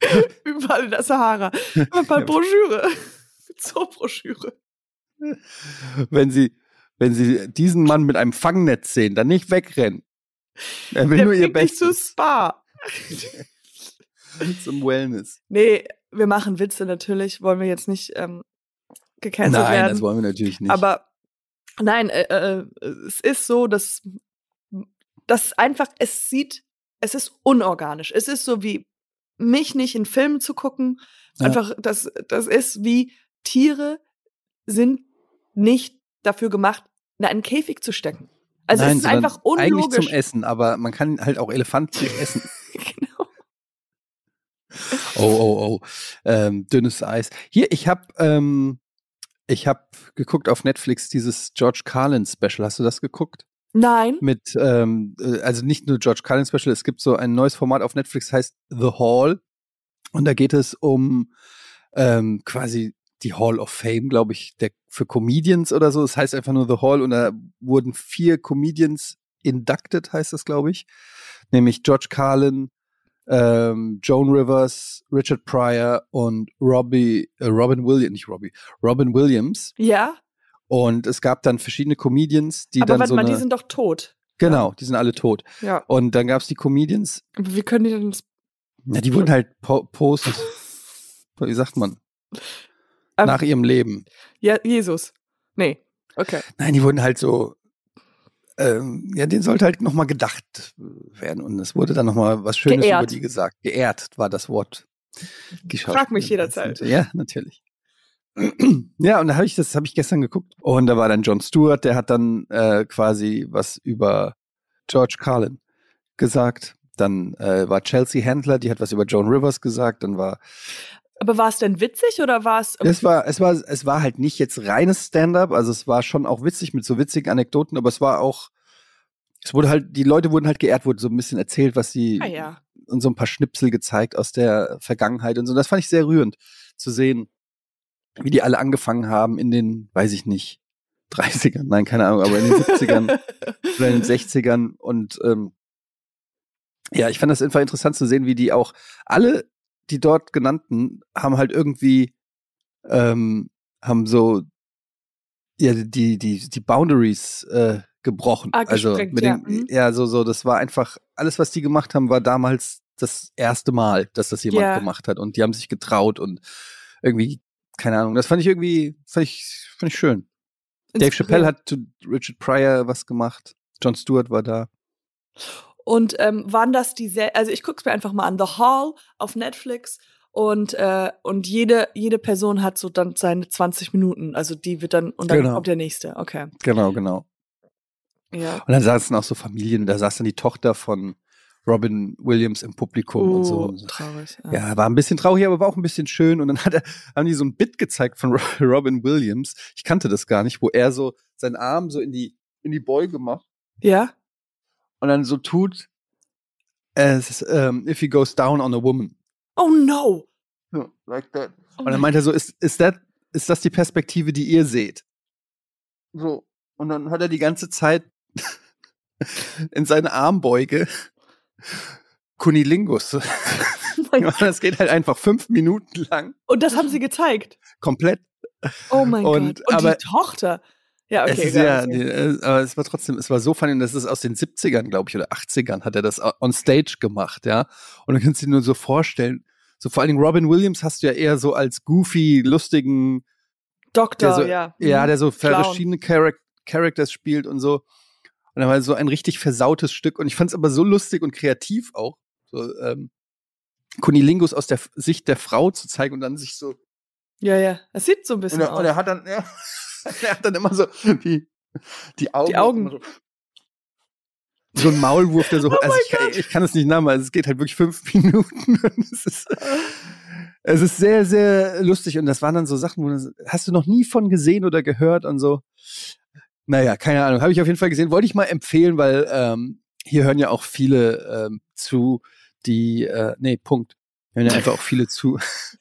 Überall in der Sahara. Ein paar Broschüre. Zoobroschüre. Wenn sie, wenn sie diesen Mann mit einem Fangnetz sehen, dann nicht wegrennen. Er will Der nur ihr Bestes. zu Spa. Zum Wellness. Nee, wir machen Witze natürlich, wollen wir jetzt nicht ähm, gecancelt nein, werden. Nein, das wollen wir natürlich nicht. Aber nein, äh, äh, es ist so, dass das einfach, es sieht, es ist unorganisch. Es ist so wie mich nicht in Filmen zu gucken. Einfach, ja. das, das ist wie Tiere sind nicht dafür gemacht, in einen Käfig zu stecken. Also Nein, es ist einfach unlogisch. Eigentlich zum Essen, aber man kann halt auch Elefanten essen. genau. Oh, oh, oh. Ähm, dünnes Eis. Hier, ich habe ähm, ich habe geguckt auf Netflix dieses George Carlin Special. Hast du das geguckt? Nein. Mit, ähm, äh, also nicht nur George Carlin Special, es gibt so ein neues Format auf Netflix, heißt The Hall. Und da geht es um ähm, quasi die Hall of Fame, glaube ich, der, für Comedians oder so. Das heißt einfach nur The Hall und da wurden vier Comedians inducted, heißt das, glaube ich. Nämlich George Carlin, ähm, Joan Rivers, Richard Pryor und Robbie, äh, Robin Williams, nicht Robbie, Robin Williams. Ja. Und es gab dann verschiedene Comedians, die Aber dann warte so mal, die sind doch tot. Genau, die sind alle tot. Ja. Und dann gab es die Comedians. Aber wie können die denn das? Ja, die wurden halt po post, wie sagt man? Um, nach ihrem Leben. Ja, Jesus. Nee. Okay. Nein, die wurden halt so ähm, ja, den sollte halt nochmal gedacht werden. Und es wurde dann nochmal was Schönes Geehrt. über die gesagt. Geehrt war das Wort. Frag mich jederzeit. Ja, natürlich. ja, und da habe ich das habe ich gestern geguckt. Und da war dann John Stewart, der hat dann äh, quasi was über George Carlin gesagt. Dann äh, war Chelsea Handler, die hat was über Joan Rivers gesagt. Dann war aber war es denn witzig oder war es? Es war, es war, es war halt nicht jetzt reines Stand-up, also es war schon auch witzig mit so witzigen Anekdoten, aber es war auch, es wurde halt, die Leute wurden halt geehrt, wurde so ein bisschen erzählt, was sie ah, ja. und so ein paar Schnipsel gezeigt aus der Vergangenheit und so. Das fand ich sehr rührend zu sehen, wie die alle angefangen haben in den, weiß ich nicht, 30ern, nein, keine Ahnung, aber in den 70ern oder in den 60ern und ähm, ja, ich fand das einfach interessant zu sehen, wie die auch alle die dort genannten haben halt irgendwie ähm, haben so ja die die die Boundaries äh, gebrochen. Ah, also mit ja. Den, mhm. ja so so das war einfach alles was die gemacht haben war damals das erste Mal, dass das jemand ja. gemacht hat und die haben sich getraut und irgendwie keine Ahnung. Das fand ich irgendwie fand ich fand ich schön. Dave Chappelle hat zu Richard Pryor was gemacht. John Stewart war da. Und ähm, waren das die, also ich guck's mir einfach mal an, The Hall auf Netflix und äh, und jede jede Person hat so dann seine 20 Minuten, also die wird dann und dann genau. kommt der nächste, okay. Genau, genau. Ja. Und dann saßen auch so Familien, da saß dann die Tochter von Robin Williams im Publikum oh, und so. Oh, traurig. Ja. ja. war ein bisschen traurig, aber war auch ein bisschen schön. Und dann hat er, haben die so ein Bit gezeigt von Robin Williams. Ich kannte das gar nicht, wo er so seinen Arm so in die, in die Beuge macht. Ja und dann so tut, as um, if he goes down on a woman. Oh no! So, like that. Oh und dann meint er so, ist, ist, that, ist das die Perspektive, die ihr seht? So. Und dann hat er die ganze Zeit in seine Armbeuge Kunilingus das geht halt einfach fünf Minuten lang. Und das haben sie gezeigt. Komplett. Oh mein und, Gott. Und aber, die Tochter. Ja, okay. Es ja, die, äh, aber es war trotzdem, es war so funny, das ist aus den 70ern, glaube ich, oder 80ern hat er das on stage gemacht, ja. Und du kannst dir nur so vorstellen, so vor allen Dingen Robin Williams hast du ja eher so als goofy, lustigen Doktor, so, ja. Ja, mhm. der so Clown. verschiedene Char Characters spielt und so. Und dann war so ein richtig versautes Stück. Und ich fand es aber so lustig und kreativ auch, so ähm, Kunilingus aus der Sicht der Frau zu zeigen und dann sich so. Ja, ja. Es sieht so ein bisschen und er, aus. Und er hat dann, ja, er hat dann immer so die, die Augen. Die Augen. So, so ein Maulwurf, der so, oh also ich, ich, kann es nicht nachmachen, also es geht halt wirklich fünf Minuten. es, ist, es ist sehr, sehr lustig und das waren dann so Sachen, wo du, hast du noch nie von gesehen oder gehört und so. Naja, keine Ahnung, habe ich auf jeden Fall gesehen. Wollte ich mal empfehlen, weil ähm, hier hören ja auch viele ähm, zu, die, äh, nee, Punkt. Hören ja einfach auch viele zu.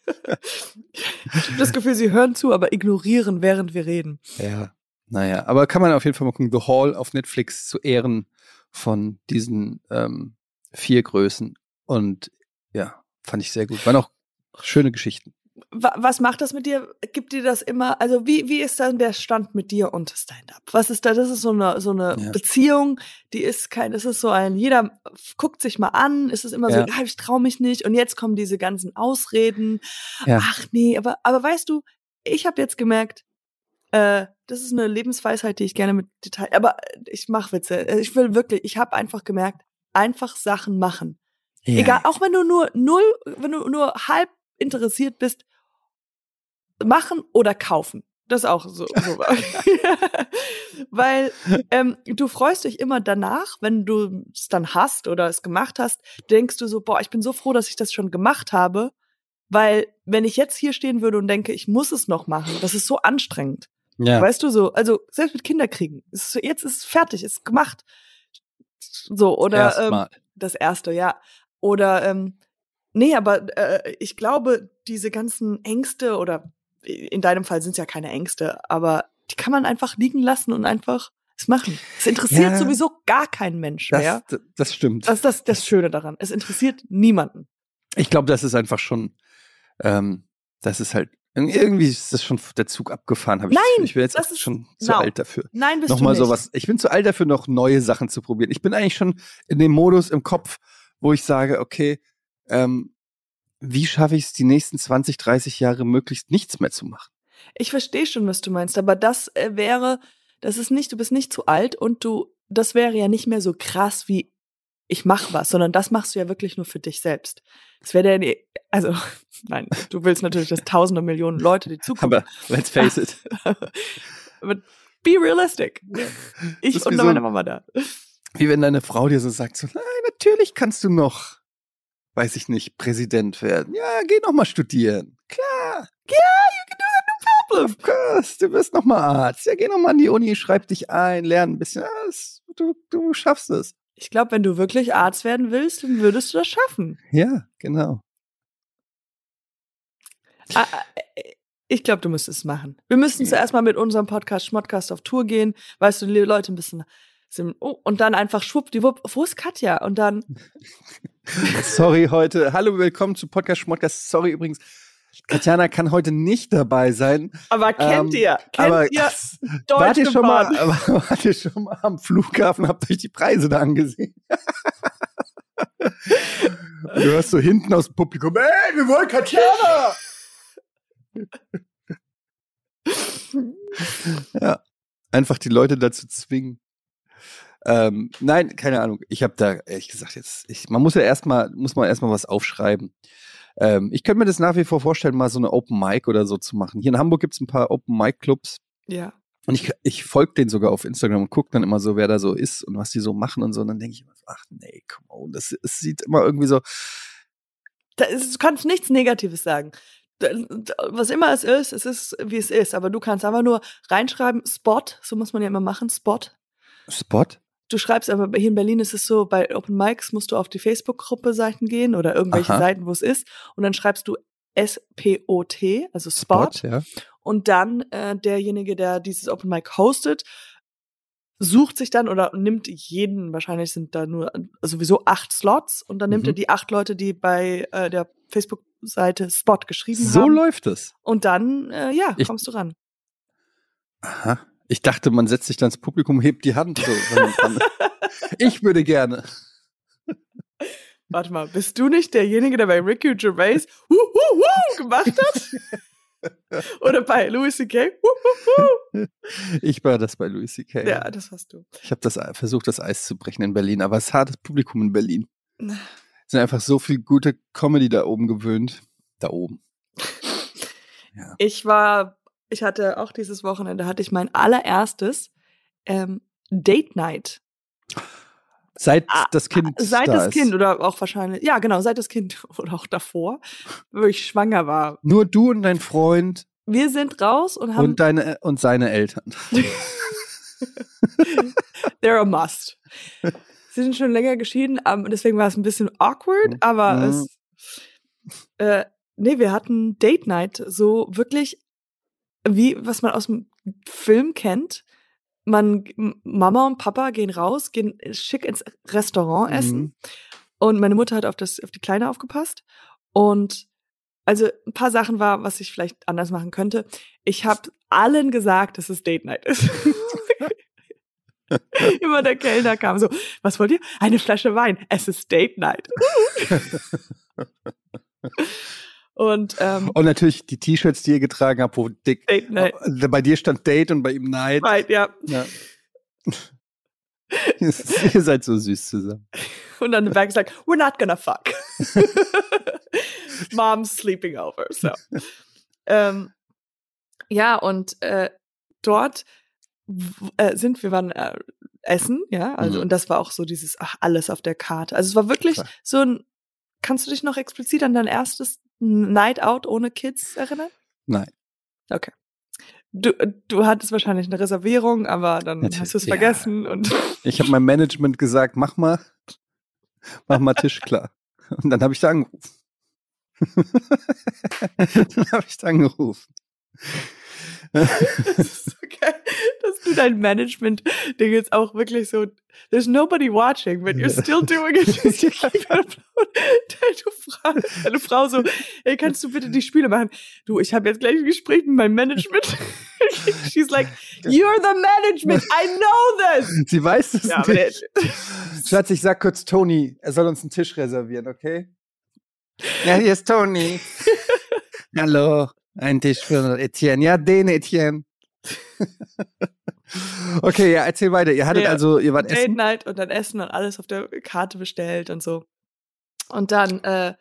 ich habe das Gefühl, sie hören zu, aber ignorieren, während wir reden. Ja, naja, aber kann man auf jeden Fall mal gucken. The Hall auf Netflix zu Ehren von diesen ähm, vier Größen. Und ja, fand ich sehr gut. Waren auch schöne Geschichten. Was macht das mit dir? Gibt dir das immer, also wie, wie ist dann der Stand mit dir und Stand-up? Was ist da? Das ist so eine, so eine ja. Beziehung, die ist kein, das ist so ein, jeder guckt sich mal an, ist es immer ja. so, ah, ich trau mich nicht und jetzt kommen diese ganzen Ausreden. Ja. Ach nee, aber, aber weißt du, ich habe jetzt gemerkt, äh, das ist eine Lebensweisheit, die ich gerne mit Detail, aber ich mache Witze. Äh, ich will wirklich, ich habe einfach gemerkt, einfach Sachen machen. Egal, auch wenn du nur null, wenn du nur halb interessiert bist, machen oder kaufen. Das ist auch so. so. Weil ähm, du freust dich immer danach, wenn du es dann hast oder es gemacht hast, denkst du so, boah, ich bin so froh, dass ich das schon gemacht habe. Weil wenn ich jetzt hier stehen würde und denke, ich muss es noch machen, das ist so anstrengend. Ja. Weißt du so, also selbst mit Kinderkriegen, ist, jetzt ist es fertig, ist gemacht. So, oder ähm, das erste, ja. Oder ähm, nee, aber äh, ich glaube, diese ganzen Ängste oder in deinem Fall sind es ja keine Ängste, aber die kann man einfach liegen lassen und einfach es machen. Es interessiert ja, sowieso gar keinen Mensch mehr. Das, das stimmt. Das ist das, das Schöne daran. Es interessiert niemanden. Ich glaube, das ist einfach schon, ähm, das ist halt irgendwie ist das schon der Zug abgefahren, habe ich. Nein, ich bin jetzt ist, schon zu no. alt dafür. Nein, bist Nochmal du nicht. sowas. Ich bin zu alt dafür, noch neue Sachen zu probieren. Ich bin eigentlich schon in dem Modus im Kopf, wo ich sage, okay, ähm, wie schaffe ich es, die nächsten 20, 30 Jahre möglichst nichts mehr zu machen? Ich verstehe schon, was du meinst, aber das äh, wäre, das ist nicht, du bist nicht zu alt und du, das wäre ja nicht mehr so krass wie ich mach was, sondern das machst du ja wirklich nur für dich selbst. Das wäre der, also, nein, du willst natürlich, dass tausende Millionen Leute die Zukunft. Aber let's face it. Aber be realistic. Ich und so, meine Mama da. Wie wenn deine Frau dir so sagt, so, nein, natürlich kannst du noch, weiß ich nicht, Präsident werden. Ja, geh noch mal studieren. Klar. Ja, you can do that, no problem. Of course, du wirst noch mal Arzt. Ja, geh noch mal an die Uni, schreib dich ein, lern ein bisschen. Ja, du, du schaffst es. Ich glaube, wenn du wirklich Arzt werden willst, dann würdest du das schaffen. Ja, genau. Ah, äh, ich glaube, du müsstest es machen. Wir müssen zuerst mal mit unserem Podcast Schmodcast auf Tour gehen, weißt du, die Leute ein bisschen oh, und dann einfach schwuppdiwupp, wo ist Katja? Und dann. Sorry heute. Hallo, willkommen zu Podcast Schmodcast. Sorry übrigens. Katjana kann heute nicht dabei sein. Aber kennt ähm, ihr? Kennt aber, ihr Deutsch wart ihr, schon mal, wart ihr schon mal am Flughafen, habt euch die Preise da angesehen? du hörst so hinten aus dem Publikum, ey, wir wollen Katjana! ja, einfach die Leute dazu zwingen. Ähm, nein, keine Ahnung. Ich habe da ehrlich gesagt jetzt, ich, man muss ja erstmal, muss man erstmal was aufschreiben. Ähm, ich könnte mir das nach wie vor vorstellen, mal so eine Open Mic oder so zu machen. Hier in Hamburg gibt's ein paar Open Mic Clubs. Ja. Und ich, ich folge denen sogar auf Instagram und gucke dann immer so, wer da so ist und was die so machen und so. Und dann denke ich immer, ach nee, come on, das, das sieht immer irgendwie so. Da ist, du kannst nichts Negatives sagen. Was immer es ist, es ist, wie es ist. Aber du kannst einfach nur reinschreiben, Spot, so muss man ja immer machen, Spot. Spot? Du schreibst aber hier in Berlin ist es so, bei Open Mics musst du auf die Facebook-Gruppe-Seiten gehen oder irgendwelche Aha. Seiten, wo es ist. Und dann schreibst du S-P-O-T, also Spot. Spot ja. Und dann äh, derjenige, der dieses Open Mic hostet, sucht sich dann oder nimmt jeden, wahrscheinlich sind da nur sowieso acht Slots und dann nimmt mhm. er die acht Leute, die bei äh, der Facebook-Seite Spot geschrieben so haben. So läuft es. Und dann, äh, ja, ich, kommst du ran. Aha. Ich dachte, man setzt sich dann ins Publikum, hebt die Hand. So, ich würde gerne. Warte mal, bist du nicht derjenige, der bei Ricky Gervais wuh, wuh, wuh gemacht hat? Oder bei Louis C.K.? Ich war das bei Louis C.K. Ja, das hast du. Ich habe das versucht, das Eis zu brechen in Berlin, aber es ist hartes Publikum in Berlin. Es sind einfach so viel gute Comedy da oben gewöhnt. Da oben. Ja. Ich war, ich hatte auch dieses Wochenende, hatte ich mein allererstes ähm, Date Night. Seit ah, das Kind. Seit da das ist. Kind oder auch wahrscheinlich, ja, genau, seit das Kind oder auch davor, wo ich schwanger war. Nur du und dein Freund. Wir sind raus und haben. Und deine und seine Eltern. They're a must. Sie sind schon länger geschieden, deswegen war es ein bisschen awkward, mhm. aber mhm. es. Äh, nee, wir hatten Date Night, so wirklich wie was man aus dem Film kennt man, Mama und Papa gehen raus, gehen schick ins Restaurant essen. Mhm. Und meine Mutter hat auf, das, auf die Kleine aufgepasst. Und also ein paar Sachen war, was ich vielleicht anders machen könnte. Ich habe allen gesagt, dass es Date Night ist. Immer der Kellner kam so, was wollt ihr? Eine Flasche Wein. Es ist Date Night. Und, ähm, und natürlich die T-Shirts, die ihr getragen habt, wo dick. Date Night. Äh, bei dir stand Date und bei ihm Night. Night, ja. ja. ihr seid so süß zusammen. Und dann ist like, we're not gonna fuck. Mom's sleeping over. So. ähm, ja, und äh, dort äh, sind wir waren äh, essen, ja, also mhm. und das war auch so dieses ach, alles auf der Karte. Also es war wirklich Klar. so ein Kannst du dich noch explizit an dein erstes Night Out ohne Kids erinnern? Nein. Okay. Du, du hattest wahrscheinlich eine Reservierung, aber dann Natürlich, hast du es vergessen ja. und. Ich habe meinem Management gesagt, mach mal, mach mal Tisch klar. Und dann habe ich da angerufen. dann habe ich da angerufen. das ist okay, dass du dein Management-Ding jetzt auch wirklich so, there's nobody watching, but you're still doing it. deine, Frau, deine Frau so, ey, kannst du bitte die Spiele machen? Du, ich habe jetzt gleich ein Gespräch mit meinem Management. She's like, you're the management, I know this. Sie weiß es ja, nicht. Schatz, ich sag kurz Tony, er soll uns einen Tisch reservieren, okay? Ja, hier ist Tony. Hallo. Ein Tisch für Etienne. Ja, den Etienne. okay, ja, erzähl weiter. Ihr hattet ja, also, ihr wart Date essen. Night und dann Essen und alles auf der Karte bestellt und so. Und dann, äh,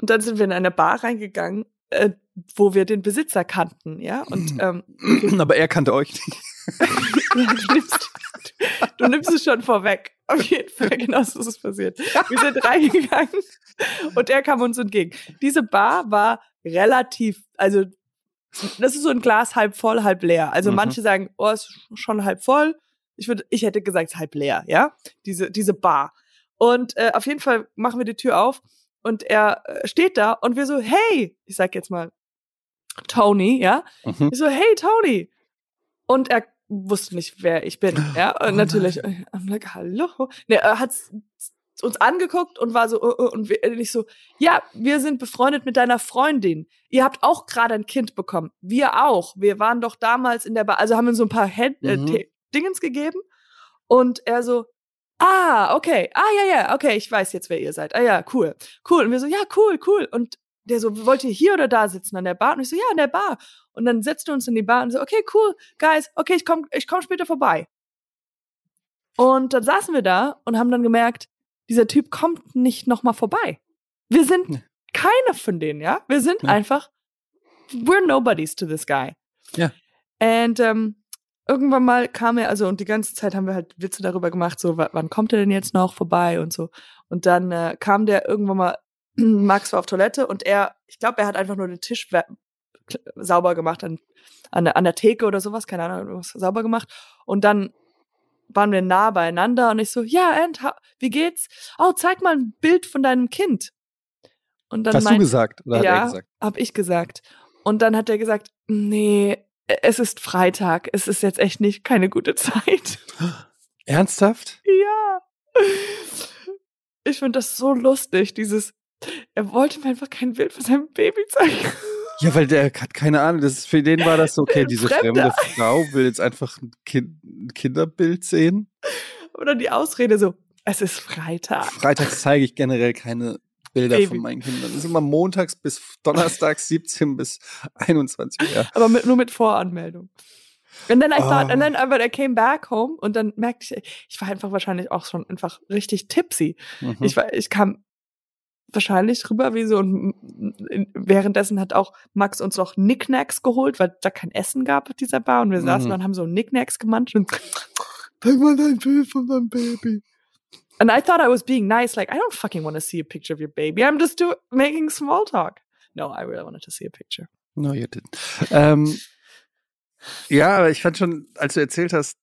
und dann sind wir in eine Bar reingegangen, äh, wo wir den Besitzer kannten, ja. Und ähm, aber er kannte euch nicht. ja, du, nimmst, du nimmst es schon vorweg. Auf jeden Fall, genau so ist es passiert. Wir sind reingegangen und er kam uns entgegen. Diese Bar war relativ, also das ist so ein Glas halb voll, halb leer. Also mhm. manche sagen, oh, ist schon halb voll. Ich würde, ich hätte gesagt, halb leer, ja. Diese, diese Bar. Und äh, auf jeden Fall machen wir die Tür auf und er äh, steht da und wir so, hey, ich sag jetzt mal Tony, ja. Mhm. Ich so, hey Tony. Und er wusste nicht, wer ich bin, ja. Und oh, natürlich, nein. I'm like, hallo. Ne, er hat uns angeguckt und war so, uh, uh, und ich so, ja, wir sind befreundet mit deiner Freundin. Ihr habt auch gerade ein Kind bekommen. Wir auch. Wir waren doch damals in der Bar, also haben wir so ein paar Head äh, mhm. Dingens gegeben. Und er so, ah, okay, ah, ja, ja, okay, ich weiß jetzt, wer ihr seid. Ah, ja, cool, cool. Und wir so, ja, cool, cool. Und der so, wollt ihr hier oder da sitzen an der Bar? Und ich so, ja, an der Bar. Und dann setzte uns in die Bar und so, okay, cool, guys, okay, ich komm, ich komm später vorbei. Und dann saßen wir da und haben dann gemerkt, dieser Typ kommt nicht nochmal vorbei. Wir sind nee. keiner von denen, ja? Wir sind nee. einfach, we're nobodies to this guy. Ja. Und ähm, irgendwann mal kam er, also und die ganze Zeit haben wir halt Witze darüber gemacht, so wann kommt er denn jetzt noch vorbei und so. Und dann äh, kam der irgendwann mal, Max war auf Toilette und er, ich glaube, er hat einfach nur den Tisch sauber gemacht an, an, an der Theke oder sowas, keine Ahnung, was sauber gemacht. Und dann waren wir nah beieinander und ich so, ja, and, wie geht's? Oh, zeig mal ein Bild von deinem Kind. Und dann Hast meint, du gesagt? Oder ja, hat er gesagt? hab ich gesagt. Und dann hat er gesagt, nee, es ist Freitag, es ist jetzt echt nicht keine gute Zeit. Ernsthaft? Ja. Ich finde das so lustig, dieses, er wollte mir einfach kein Bild von seinem Baby zeigen. Ja, weil der hat keine Ahnung. Das ist, für den war das so, okay, diese fremde Frau will jetzt einfach ein, kind, ein Kinderbild sehen. Oder die Ausrede so, es ist Freitag. Freitags zeige ich generell keine Bilder Baby. von meinen Kindern. Das ist immer montags bis donnerstags 17 bis 21 Uhr. Aber mit, nur mit Voranmeldung. Und dann I thought, oh. and then aber I came back home und dann merkte ich, ich war einfach wahrscheinlich auch schon einfach richtig tipsy. Mhm. Ich war, ich kam wahrscheinlich rüber wie so und währenddessen hat auch Max uns noch Knickknacks geholt, weil da kein Essen gab auf dieser Bar und wir mhm. saßen und haben so Knickknacks gemanscht und zeig mal dein Bild von deinem Baby. And I thought I was being nice, like I don't fucking want to see a picture of your baby. I'm just do making small talk. No, I really wanted to see a picture. No, you didn't. Ähm, ja, aber ich fand schon, als du erzählt hast,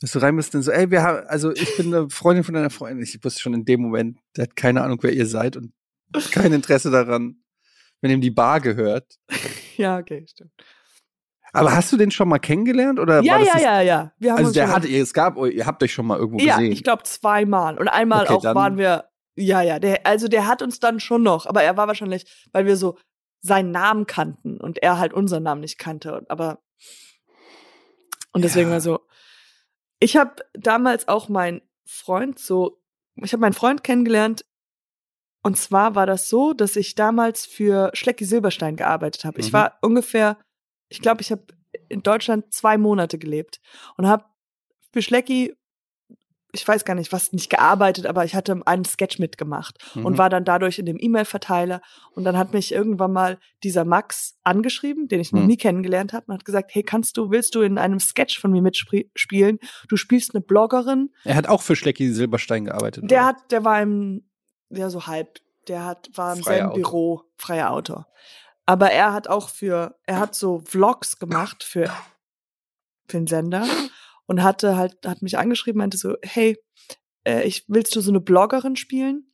dass du rein bist, dann so, ey, wir haben, also ich bin eine Freundin von deiner Freundin. Ich wusste schon in dem Moment, der hat keine Ahnung, wer ihr seid und kein Interesse daran, wenn ihm die Bar gehört. Ja, okay, stimmt. Aber hast du den schon mal kennengelernt oder ja, war das ja, ja, ja, ja. also der hat, es gab, ihr habt euch schon mal irgendwo ja, gesehen. Ja, ich glaube zweimal und einmal okay, auch waren wir, ja, ja, der, also der hat uns dann schon noch, aber er war wahrscheinlich, weil wir so seinen Namen kannten und er halt unseren Namen nicht kannte, aber und deswegen ja. war so, ich habe damals auch meinen Freund so, ich habe meinen Freund kennengelernt. Und zwar war das so, dass ich damals für Schlecki Silberstein gearbeitet habe. Mhm. Ich war ungefähr, ich glaube, ich habe in Deutschland zwei Monate gelebt und habe für Schlecki ich weiß gar nicht, was nicht gearbeitet, aber ich hatte einen Sketch mitgemacht mhm. und war dann dadurch in dem E-Mail-Verteiler. Und dann hat mich irgendwann mal dieser Max angeschrieben, den ich noch mhm. nie kennengelernt habe, und hat gesagt, hey, kannst du, willst du in einem Sketch von mir mitspielen? Du spielst eine Bloggerin. Er hat auch für Schlecki Silberstein gearbeitet. Der oder? hat, der war im, ja, so halb, der hat, war im Freier selben Autor. Büro, freier Autor. Aber er hat auch für, er hat so Vlogs gemacht für, für den Sender und hatte halt, hat mich angeschrieben, meinte so, hey, äh, ich willst du so eine Bloggerin spielen?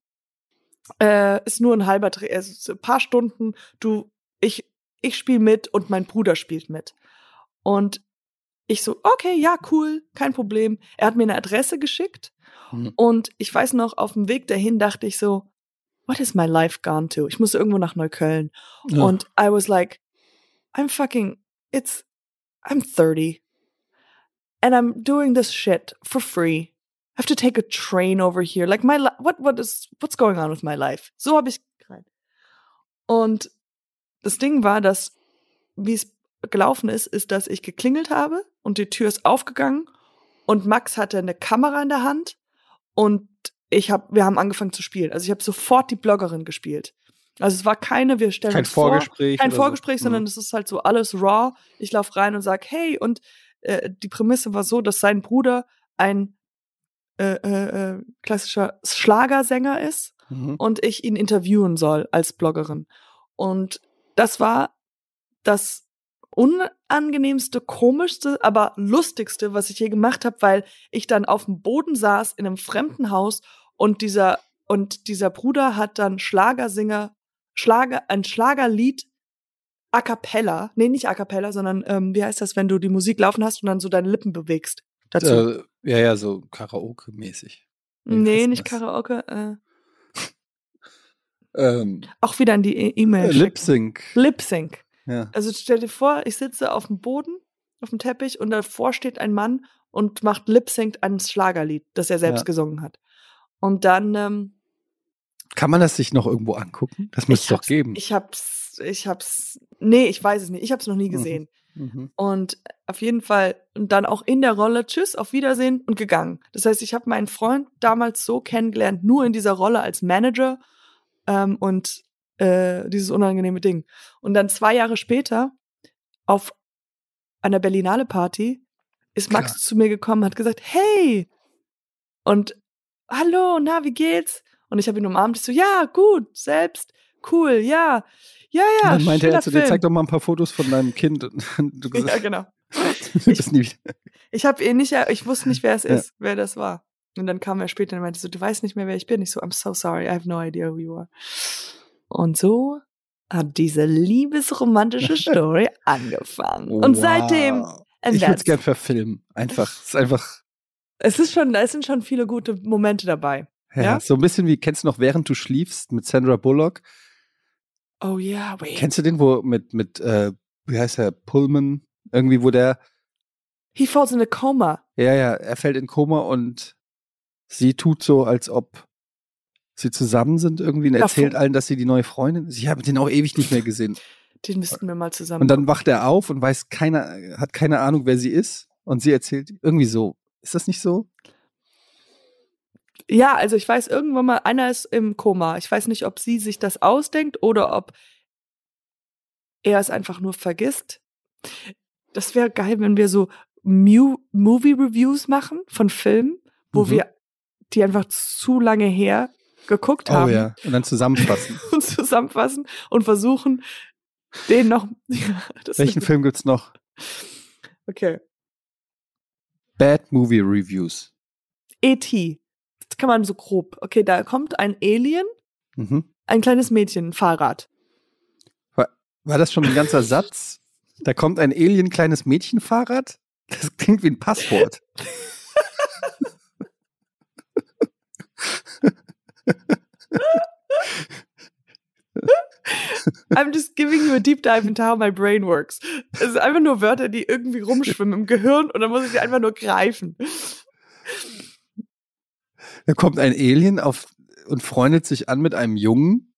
Äh, ist nur ein halber also ein paar Stunden, du, ich, ich spiele mit und mein Bruder spielt mit. Und ich so, okay, ja, cool, kein Problem. Er hat mir eine Adresse geschickt mhm. und ich weiß noch, auf dem Weg dahin dachte ich so, what is my life gone to? Ich muss irgendwo nach Neukölln. Ja. Und I was like, I'm fucking, it's, I'm 30 and I'm doing this shit for free. I have to take a train over here. Like my what what is what's going on with my life? So habe ich gemeint. Und das Ding war, dass wie es gelaufen ist, ist, dass ich geklingelt habe und die Tür ist aufgegangen und Max hatte eine Kamera in der Hand und ich habe wir haben angefangen zu spielen. Also ich habe sofort die Bloggerin gespielt. Also es war keine, wir stellen kein uns vor, Vorgespräch kein Vorgespräch, so. sondern mhm. es ist halt so alles raw. Ich laufe rein und sag, hey, und äh, die Prämisse war so, dass sein Bruder ein äh, äh, äh, klassischer Schlagersänger ist mhm. und ich ihn interviewen soll als Bloggerin. Und das war das unangenehmste, komischste, aber lustigste, was ich je gemacht habe, weil ich dann auf dem Boden saß in einem fremden Haus und dieser und dieser Bruder hat dann Schlagersinger Schlager ein Schlagerlied a cappella, nee, nicht a cappella, sondern ähm, wie heißt das, wenn du die Musik laufen hast und dann so deine Lippen bewegst? Dazu. Äh, ja, ja, so Karaoke-mäßig. Nee, nicht das? Karaoke. Äh. ähm, Auch wieder an die e- E-Mail. Äh, Lip Sync. Lip Sync. Ja. Also stell dir vor, ich sitze auf dem Boden, auf dem Teppich und davor steht ein Mann und macht Lip Sync ans Schlagerlied, das er selbst ja. gesungen hat. Und dann ähm, kann man das sich noch irgendwo angucken? Das müsste es doch geben. Ich hab's ich hab's, nee, ich weiß es nicht. Ich hab's noch nie mhm. gesehen. Mhm. Und auf jeden Fall und dann auch in der Rolle, tschüss, auf Wiedersehen und gegangen. Das heißt, ich habe meinen Freund damals so kennengelernt, nur in dieser Rolle als Manager ähm, und äh, dieses unangenehme Ding. Und dann zwei Jahre später auf einer Berlinale Party ist Max Klar. zu mir gekommen, hat gesagt, hey und hallo, na, wie geht's? Und ich habe ihn umarmt, ich so, ja, gut, selbst, cool, ja. Ja, ja. Dann meinte er zu dir, zeig doch mal ein paar Fotos von deinem Kind. Du gesagt, ja, genau. ich ich habe eh nicht, ich wusste nicht, wer es ist, ja. wer das war. Und dann kam er später und meinte so, du weißt nicht mehr, wer ich bin. Ich so, I'm so sorry, I have no idea who you are. Und so hat diese liebesromantische Story angefangen. Und seitdem. Ich würde es gern verfilmen. Einfach. Es ist einfach. Es ist schon, es sind schon viele gute Momente dabei. Ja, ja? so ein bisschen wie, kennst du noch Während du schliefst mit Sandra Bullock? Oh ja, wait. Kennst du den, wo mit, mit, äh, wie heißt er, Pullman? Irgendwie, wo der. He falls in a coma. Ja, ja, er fällt in Koma und sie tut so, als ob sie zusammen sind irgendwie und erzählt allen, dass sie die neue Freundin ist. Ich habe den auch ewig nicht mehr gesehen. Den müssten wir mal zusammen. Und dann wacht er auf und weiß keiner, hat keine Ahnung, wer sie ist. Und sie erzählt irgendwie so. Ist das nicht so? Ja, also ich weiß irgendwann mal, einer ist im Koma. Ich weiß nicht, ob sie sich das ausdenkt oder ob er es einfach nur vergisst. Das wäre geil, wenn wir so Mu Movie Reviews machen von Filmen, wo mhm. wir die einfach zu lange her geguckt oh, haben. Oh ja, und dann zusammenfassen. und zusammenfassen und versuchen, den noch. Ja, Welchen Film gibt's noch? Okay. Bad Movie Reviews. E.T. Kann man so grob. Okay, da kommt ein Alien, mhm. ein kleines Mädchen, ein Fahrrad. War, war das schon ein ganzer Satz? Da kommt ein Alien, kleines Mädchen, Fahrrad? Das klingt wie ein Passwort. I'm just giving you a deep dive into how my brain works. Es sind einfach nur Wörter, die irgendwie rumschwimmen im Gehirn und dann muss ich sie einfach nur greifen. Da kommt ein Alien auf und freundet sich an mit einem Jungen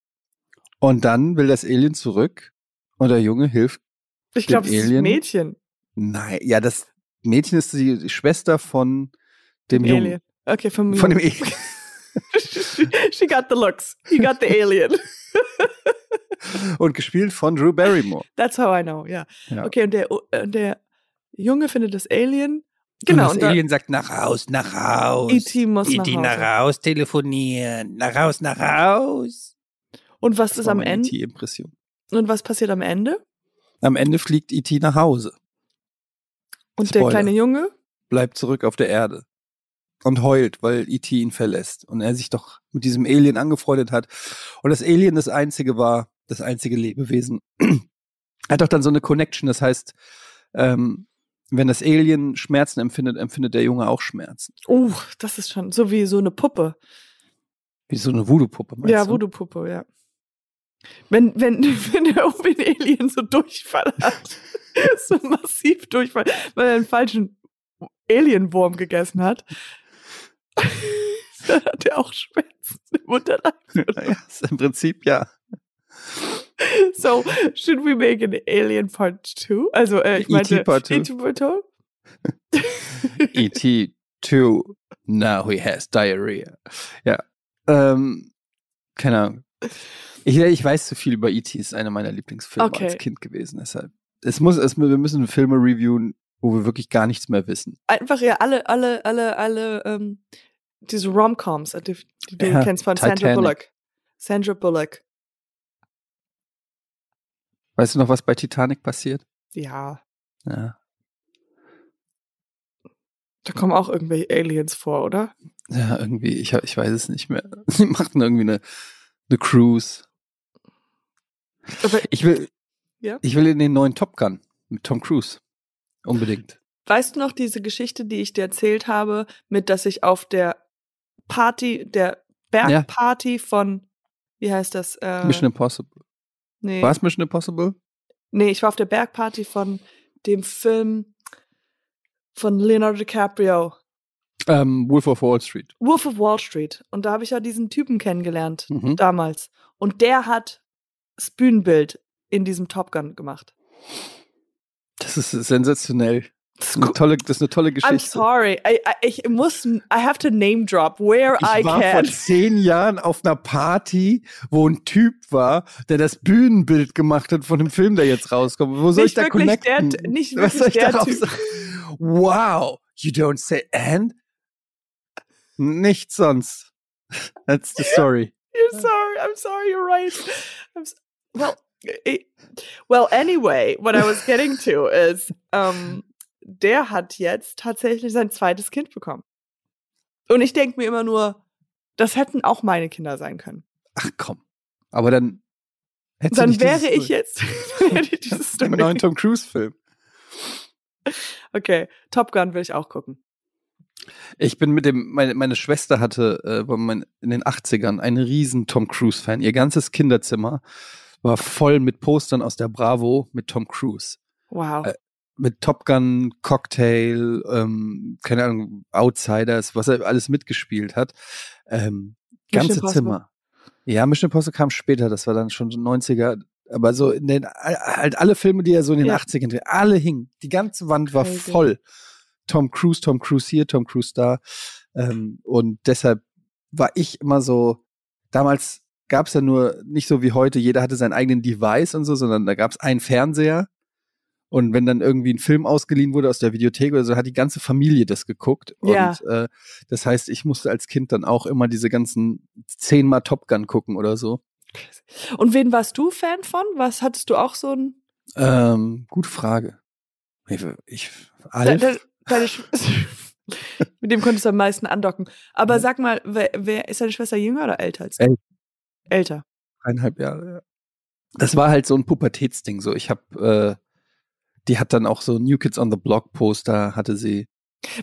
und dann will das Alien zurück und der Junge hilft. Ich glaube, es ist ein Mädchen. Nein, ja, das Mädchen ist die Schwester von dem Jungen. Alien. Okay, vom Von dem Alien. She got the looks. He got the alien. und gespielt von Drew Barrymore. That's how I know, ja. ja. Okay, und der, äh, der Junge findet das Alien. Genau. Und das und Alien sagt nach Haus, nach Haus. E.T. muss nach, Hause. nach Haus telefonieren. Nach Haus, nach Haus. Und was das ist am Ende? E.T.-Impression. Und was passiert am Ende? Am Ende fliegt E.T. nach Hause. Und Spoiler. der kleine Junge? Bleibt zurück auf der Erde und heult, weil E.T. ihn verlässt und er sich doch mit diesem Alien angefreundet hat. Und das Alien das einzige war, das einzige Lebewesen. er hat doch dann so eine Connection, das heißt, ähm, wenn das Alien Schmerzen empfindet, empfindet der Junge auch Schmerzen. Oh, das ist schon so wie so eine Puppe. Wie so eine Voodoo-Puppe, meinst ja, Voodoo-Puppe, ja. Wenn, wenn, wenn der Open Alien so Durchfall hat, so massiv Durchfall, weil er einen falschen Alienwurm gegessen hat, dann hat er auch Schmerzen im Unterleib. Ja, im Prinzip ja. So, should we make an Alien Part 2? Also, äh, ich meinte, E.T. Part 2. E.T. Part 2? E.T. 2, now he has diarrhea. Ja, ähm, keine Ahnung. Ich, ich weiß zu viel über E.T., ist einer meiner Lieblingsfilme okay. als Kind gewesen, deshalb. Es muss, es, wir müssen Filme reviewen, wo wir wirklich gar nichts mehr wissen. Einfach ja alle, alle, alle, alle ähm, diese Romcoms, die, die du ja, kennst von Titanic. Sandra Bullock. Sandra Bullock. Weißt du noch, was bei Titanic passiert? Ja. Ja. Da kommen auch irgendwelche Aliens vor, oder? Ja, irgendwie, ich, ich weiß es nicht mehr. Sie machten irgendwie eine, eine Cruise. Aber ich will, ja? ich will in den neuen Top Gun mit Tom Cruise. Unbedingt. Weißt du noch diese Geschichte, die ich dir erzählt habe, mit dass ich auf der Party, der Bergparty ja. von, wie heißt das? Äh, Mission Impossible. Nee. War es Mission Impossible? Nee, ich war auf der Bergparty von dem Film von Leonardo DiCaprio. Ähm, Wolf of Wall Street. Wolf of Wall Street. Und da habe ich ja diesen Typen kennengelernt, mhm. damals. Und der hat das Bühnenbild in diesem Top Gun gemacht. Das ist sensationell. Das ist, eine tolle, das ist eine tolle Geschichte. I'm sorry. I, I, ich muss, I have to name drop where ich I war can. vor zehn Jahren auf einer Party, wo ein Typ war, der das Bühnenbild gemacht hat von dem Film, der jetzt rauskommt. Wo soll nicht ich da connecten? Der, nicht wirklich Was soll ich der darauf typ. sagen? Wow, you don't say and? Nichts sonst. That's the story. You're sorry. I'm sorry. You're right. I'm so, well, well, anyway, what I was getting to is, um, der hat jetzt tatsächlich sein zweites Kind bekommen. Und ich denke mir immer nur, das hätten auch meine Kinder sein können. Ach komm. Aber dann Hättest Dann wäre ich jetzt im neuen Tom Cruise-Film. Okay, Top Gun will ich auch gucken. Ich bin mit dem, meine, meine Schwester hatte äh, in den 80ern einen riesen Tom Cruise-Fan. Ihr ganzes Kinderzimmer war voll mit Postern aus der Bravo mit Tom Cruise. Wow. Äh, mit Top Gun, Cocktail, ähm, keine Ahnung, Outsiders, was er alles mitgespielt hat. Ähm, ganze Zimmer. Ja, Mission Impossible kam später, das war dann schon 90er. Aber so in den, halt alle Filme, die er so in den ja. 80ern, alle hingen. Die ganze Wand war okay. voll. Tom Cruise, Tom Cruise hier, Tom Cruise da. Ähm, und deshalb war ich immer so, damals gab es ja nur nicht so wie heute, jeder hatte seinen eigenen Device und so, sondern da gab es einen Fernseher und wenn dann irgendwie ein Film ausgeliehen wurde aus der Videothek oder so, hat die ganze Familie das geguckt. Ja. Und äh, das heißt, ich musste als Kind dann auch immer diese ganzen zehnmal Top Gun gucken oder so. Und wen warst du Fan von? Was hattest du auch so ein? Ähm, gute Frage. Ich, ich Alf. Da, da, mit dem konntest du am meisten andocken. Aber sag mal, wer, wer ist deine Schwester jünger oder älter als du? Äl älter. Eineinhalb Jahre, ja. Das war halt so ein Pubertätsding. So, ich habe äh, die hat dann auch so New Kids on the Block Poster, hatte sie.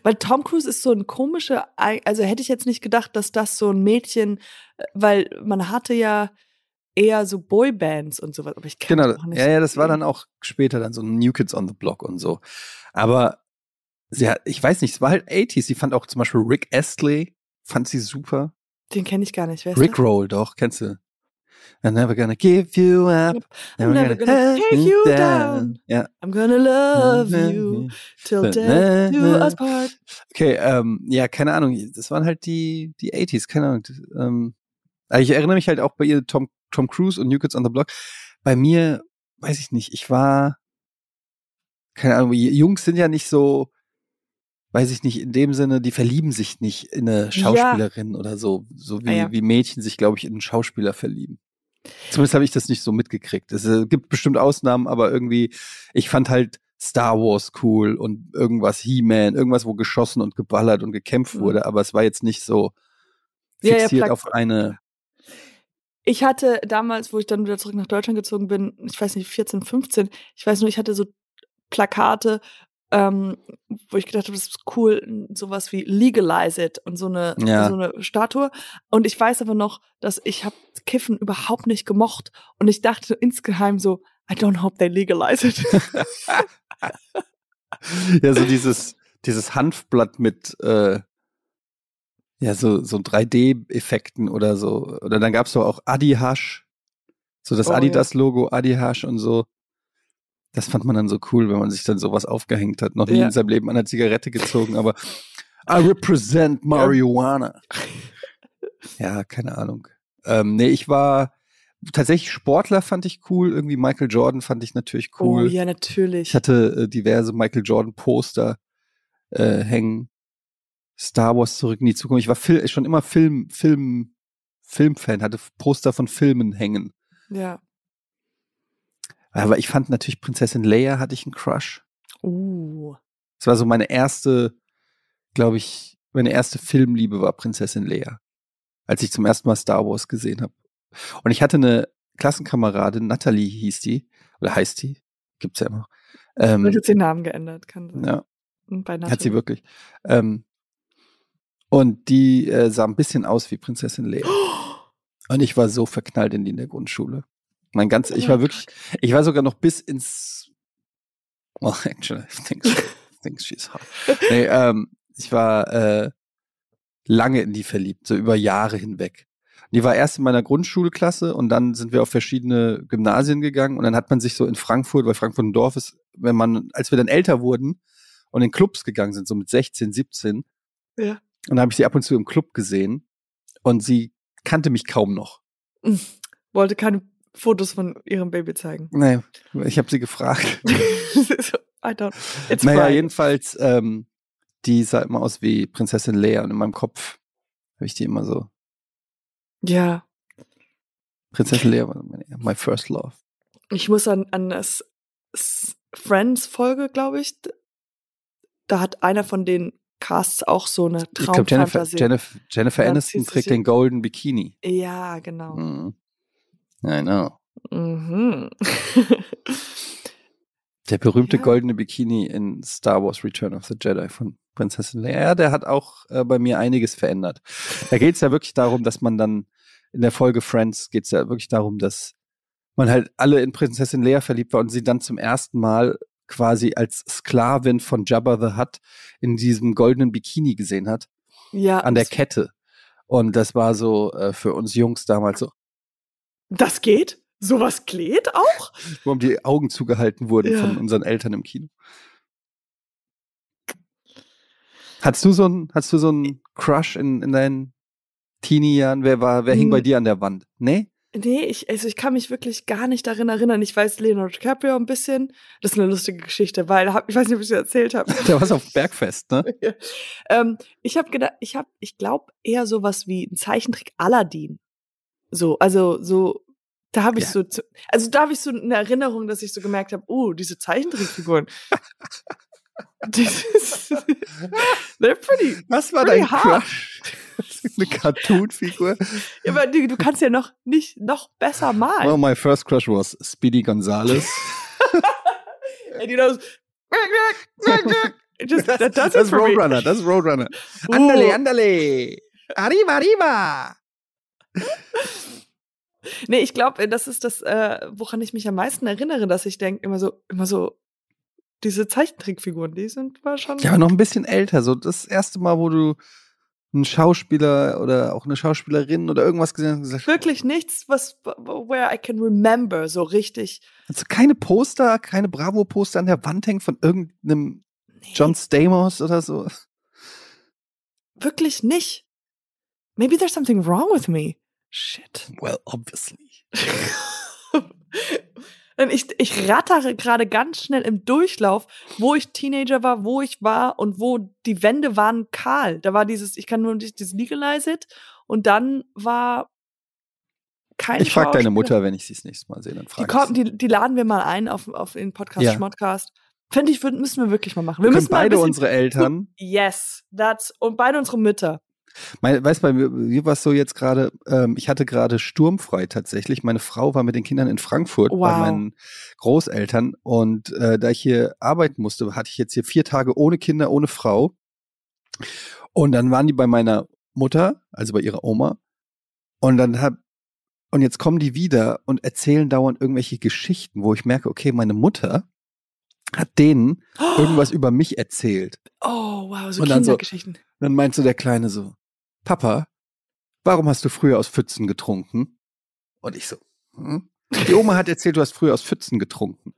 Weil Tom Cruise ist so ein komischer, also hätte ich jetzt nicht gedacht, dass das so ein Mädchen, äh, weil man hatte ja eher so Boybands und sowas, aber ich kann genau, auch nicht. Ja, ja, das war dann auch später dann so New Kids on the Block und so. Aber sie hat, ich weiß nicht, es war halt 80s. Sie fand auch zum Beispiel Rick Astley, fand sie super. Den kenne ich gar nicht. Wer Rick Roll, doch, kennst du? I'm never gonna give you up. I'm never, gonna, gonna take you down. down. Yeah. I'm gonna love you till death do us part. Okay, ähm, ja, keine Ahnung. Das waren halt die, die 80s, keine Ahnung. Ähm, ich erinnere mich halt auch bei ihr Tom, Tom Cruise und New Kids on the Block. Bei mir, weiß ich nicht, ich war, keine Ahnung, Jungs sind ja nicht so, weiß ich nicht, in dem Sinne, die verlieben sich nicht in eine Schauspielerin ja. oder so, so wie, ah, ja. wie Mädchen sich, glaube ich, in einen Schauspieler verlieben. Zumindest habe ich das nicht so mitgekriegt. Es äh, gibt bestimmt Ausnahmen, aber irgendwie, ich fand halt Star Wars cool und irgendwas He-Man, irgendwas, wo geschossen und geballert und gekämpft mhm. wurde, aber es war jetzt nicht so fixiert ja, ja, auf eine. Ich hatte damals, wo ich dann wieder zurück nach Deutschland gezogen bin, ich weiß nicht, 14, 15, ich weiß nur, ich hatte so Plakate, ähm, wo ich gedacht habe, das ist cool, sowas wie Legalize It und so eine, ja. so eine Statue. Und ich weiß aber noch, dass ich habe Kiffen überhaupt nicht gemocht und ich dachte insgeheim so, I don't hope they legalize it. ja, so dieses, dieses Hanfblatt mit äh, ja, so, so 3D-Effekten oder so. Oder dann gab's doch auch Adi Hash, so das oh, Adidas-Logo. Adi Hash und so. Das fand man dann so cool, wenn man sich dann sowas aufgehängt hat. Noch nie ja. in seinem Leben an der Zigarette gezogen, aber I represent marijuana. ja, keine Ahnung. Ähm, nee, ich war tatsächlich Sportler fand ich cool. Irgendwie Michael Jordan fand ich natürlich oh cool. Oh ja, natürlich. Ich hatte äh, diverse Michael Jordan Poster äh, hängen. Star Wars zurück in die Zukunft. Ich war Fil schon immer Film, Film, Filmfan, hatte Poster von Filmen hängen. Ja. Aber ich fand natürlich Prinzessin Leia hatte ich einen Crush. Uh. Das war so meine erste, glaube ich, meine erste Filmliebe war Prinzessin Leia. Als ich zum ersten Mal Star Wars gesehen habe. Und ich hatte eine Klassenkameradin, Natalie hieß die, oder heißt die, gibt's ja immer. Ähm, Wird jetzt den Namen geändert, kann sein. Ja. Bei Hat sie wirklich. Ähm, und die äh, sah ein bisschen aus wie Prinzessin Leia. Und ich war so verknallt in die in der Grundschule. Mein ganz, ich war wirklich, ich war sogar noch bis ins, well, actually, I think, I think she's hot. Nee, ähm, ich war äh, lange in die verliebt, so über Jahre hinweg. Die war erst in meiner Grundschulklasse und dann sind wir auf verschiedene Gymnasien gegangen und dann hat man sich so in Frankfurt, weil Frankfurt ein Dorf ist, wenn man, als wir dann älter wurden und in Clubs gegangen sind, so mit 16, 17, ja. und dann habe ich sie ab und zu im Club gesehen und sie kannte mich kaum noch. Wollte keine Fotos von ihrem Baby zeigen. Nee, ich habe sie gefragt. I don't. It's naja, fine. jedenfalls, ähm, die sah immer aus wie Prinzessin Leia und in meinem Kopf habe ich die immer so. Ja. Prinzessin Leia war my first love. Ich muss an, an das Friends-Folge, glaube ich. Da hat einer von den Casts auch so eine Traumfantasie. Jennifer, Jennifer, Jennifer Aniston trägt den Golden Bikini. Ja, genau. Mhm. I know. Mhm. der berühmte ja. goldene Bikini in Star Wars Return of the Jedi von Prinzessin Leia, der hat auch äh, bei mir einiges verändert. Da geht es ja wirklich darum, dass man dann in der Folge Friends geht es ja wirklich darum, dass man halt alle in Prinzessin Leia verliebt war und sie dann zum ersten Mal quasi als Sklavin von Jabba the Hutt in diesem goldenen Bikini gesehen hat. Ja. An der Kette. Und das war so äh, für uns Jungs damals so. Das geht? Sowas geht auch? Wo die Augen zugehalten wurden ja. von unseren Eltern im Kino. Hattest du so ein, hast du so einen Crush in, in deinen Teenie-Jahren? Wer war, wer hm. hing bei dir an der Wand? Nee? Nee, ich, also ich kann mich wirklich gar nicht daran erinnern. Ich weiß Leonardo DiCaprio ein bisschen. Das ist eine lustige Geschichte, weil ich weiß nicht, ob ich es erzählt habe. Der war auf Bergfest, ne? ja. ähm, ich habe gedacht, ich habe, ich glaube eher sowas wie ein Zeichentrick Aladdin. So, also so, da habe ich ja. so, also da habe ich so eine Erinnerung, dass ich so gemerkt habe, oh, diese Zeichentrickfiguren. they're pretty. Was war pretty dein hard. Crush? Eine Cartoon-Figur? Ja, aber du, du, kannst ja noch nicht noch besser malen. Well, my first crush was Speedy Gonzales. And you know, just, das, that das ist Roadrunner, das ist Roadrunner. Andale, andale. Arriba, arriba. Nee, ich glaube, das ist das, äh, woran ich mich am meisten erinnere, dass ich denke, immer so, immer so, diese Zeichentrickfiguren, die sind war schon. Ja, aber noch ein bisschen älter. So das erste Mal, wo du einen Schauspieler oder auch eine Schauspielerin oder irgendwas gesehen hast. Wirklich nichts, was where I can remember so richtig. Also keine Poster, keine Bravo-Poster an der Wand hängen von irgendeinem nee. John Stamos oder so. Wirklich nicht. Maybe there's something wrong with me. Shit. Well, obviously. Ich, ich rattere gerade ganz schnell im Durchlauf, wo ich Teenager war, wo ich war und wo die Wände waren kahl. Da war dieses, ich kann nur dieses Legalize it und dann war kein Ich frage deine Mutter, wenn ich sie das nächste Mal sehe, dann frage die, die, die, laden wir mal ein auf, auf den Podcast ja. Schmodcast. Finde ich, müssen wir wirklich mal machen. Wir, wir müssen beide unsere Eltern. Yes, that's und beide unsere Mütter. Mein, weißt du, bei mir war es so jetzt gerade, ähm, ich hatte gerade sturmfrei tatsächlich. Meine Frau war mit den Kindern in Frankfurt wow. bei meinen Großeltern und äh, da ich hier arbeiten musste, hatte ich jetzt hier vier Tage ohne Kinder, ohne Frau. Und dann waren die bei meiner Mutter, also bei ihrer Oma. Und dann hab, und jetzt kommen die wieder und erzählen dauernd irgendwelche Geschichten, wo ich merke, okay, meine Mutter hat denen oh. irgendwas über mich erzählt. Oh, wow, so Kindergeschichten. So, dann meinst du der Kleine so, Papa, warum hast du früher aus Pfützen getrunken? Und ich so, hm? Die Oma hat erzählt, du hast früher aus Pfützen getrunken.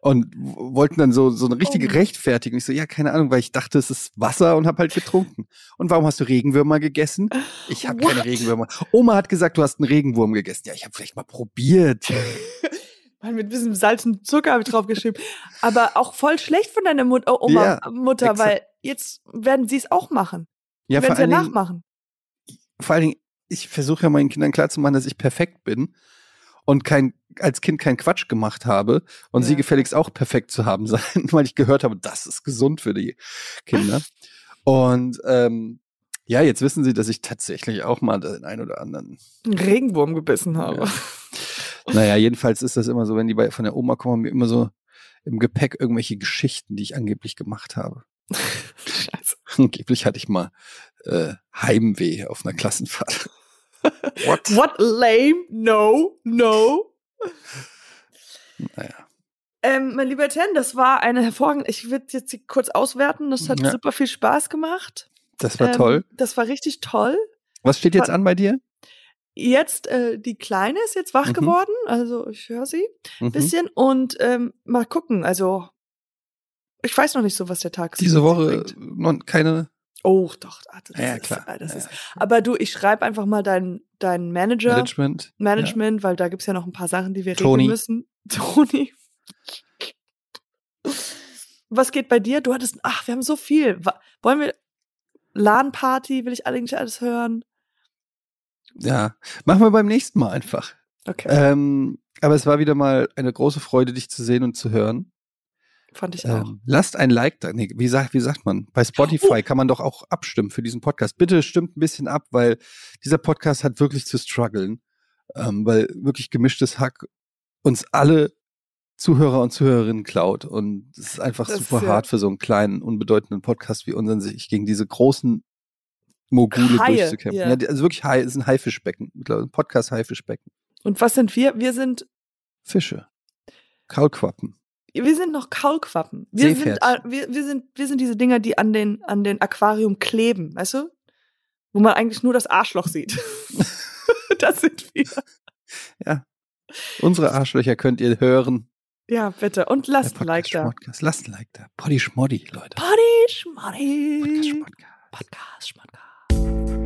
Und wollten dann so, so eine richtige oh. Rechtfertigung. Ich so, ja, keine Ahnung, weil ich dachte, es ist Wasser und hab halt getrunken. Und warum hast du Regenwürmer gegessen? Ich habe keine Regenwürmer. Oma hat gesagt, du hast einen Regenwurm gegessen. Ja, ich habe vielleicht mal probiert. Mal mit ein bisschen Salz und Zucker habe ich draufgeschrieben. Aber auch voll schlecht von deiner Mut oh, Oma, ja, Mutter, exakt. weil jetzt werden sie es auch machen. Ja, sie ja nachmachen. Vor allen Dingen, ich versuche ja meinen Kindern klarzumachen, dass ich perfekt bin und kein, als Kind keinen Quatsch gemacht habe und ja. sie gefälligst auch perfekt zu haben sein, weil ich gehört habe, das ist gesund für die Kinder. und ähm, ja, jetzt wissen sie, dass ich tatsächlich auch mal den ein oder anderen Regenwurm gebissen habe. Ja. naja, jedenfalls ist das immer so, wenn die bei, von der Oma kommen, haben wir immer so im Gepäck irgendwelche Geschichten, die ich angeblich gemacht habe. Scheiße. Angeblich hatte ich mal äh, Heimweh auf einer Klassenfahrt. What? What lame? No, no. Naja. Ähm, mein lieber Ten, das war eine hervorragende. Ich würde jetzt kurz auswerten. Das hat ja. super viel Spaß gemacht. Das war ähm, toll. Das war richtig toll. Was steht jetzt war, an bei dir? Jetzt, äh, die Kleine ist jetzt wach mhm. geworden, also ich höre sie ein mhm. bisschen und ähm, mal gucken. Also ich weiß noch nicht so, was der Tag Diese Woche noch keine. Oh, doch. Ach, das ja, ist, klar. Das ja, ist, aber du, ich schreibe einfach mal deinen dein Manager. Management. Management, ja. weil da gibt's ja noch ein paar Sachen, die wir Tony. regeln müssen. Toni. Was geht bei dir? Du hattest, ach, wir haben so viel. Wollen wir LAN-Party? Will ich eigentlich alles hören? Ja, machen wir beim nächsten Mal einfach. Okay. Ähm, aber es war wieder mal eine große Freude, dich zu sehen und zu hören. Fand ich auch. Ähm, lasst ein Like da. Nee, wie, sagt, wie sagt man? Bei Spotify oh. kann man doch auch abstimmen für diesen Podcast. Bitte stimmt ein bisschen ab, weil dieser Podcast hat wirklich zu strugglen. Ähm, weil wirklich gemischtes Hack uns alle Zuhörer und Zuhörerinnen klaut. Und es ist einfach das super ist, hart für so einen kleinen, unbedeutenden Podcast wie unseren, sich gegen diese großen Mogule Haie, durchzukämpfen. Ja. ja. also wirklich Hai, es ist ein Haifischbecken. Ein Podcast-Haifischbecken. Und was sind wir? Wir sind Fische. Kaulquappen. Wir sind noch Kaulquappen. Wir sind, wir, wir, sind, wir sind diese Dinger, die an den, an den Aquarium kleben, weißt du? Wo man eigentlich nur das Arschloch sieht. das sind wir. Ja. Unsere Arschlöcher könnt ihr hören. Ja, bitte. Und lasst ein Like da. Lasst ein Like da. Poddy Schmoddy, Leute. Poddy Schmoddy. Podcast Schmodcast. Podcast Schmodcast.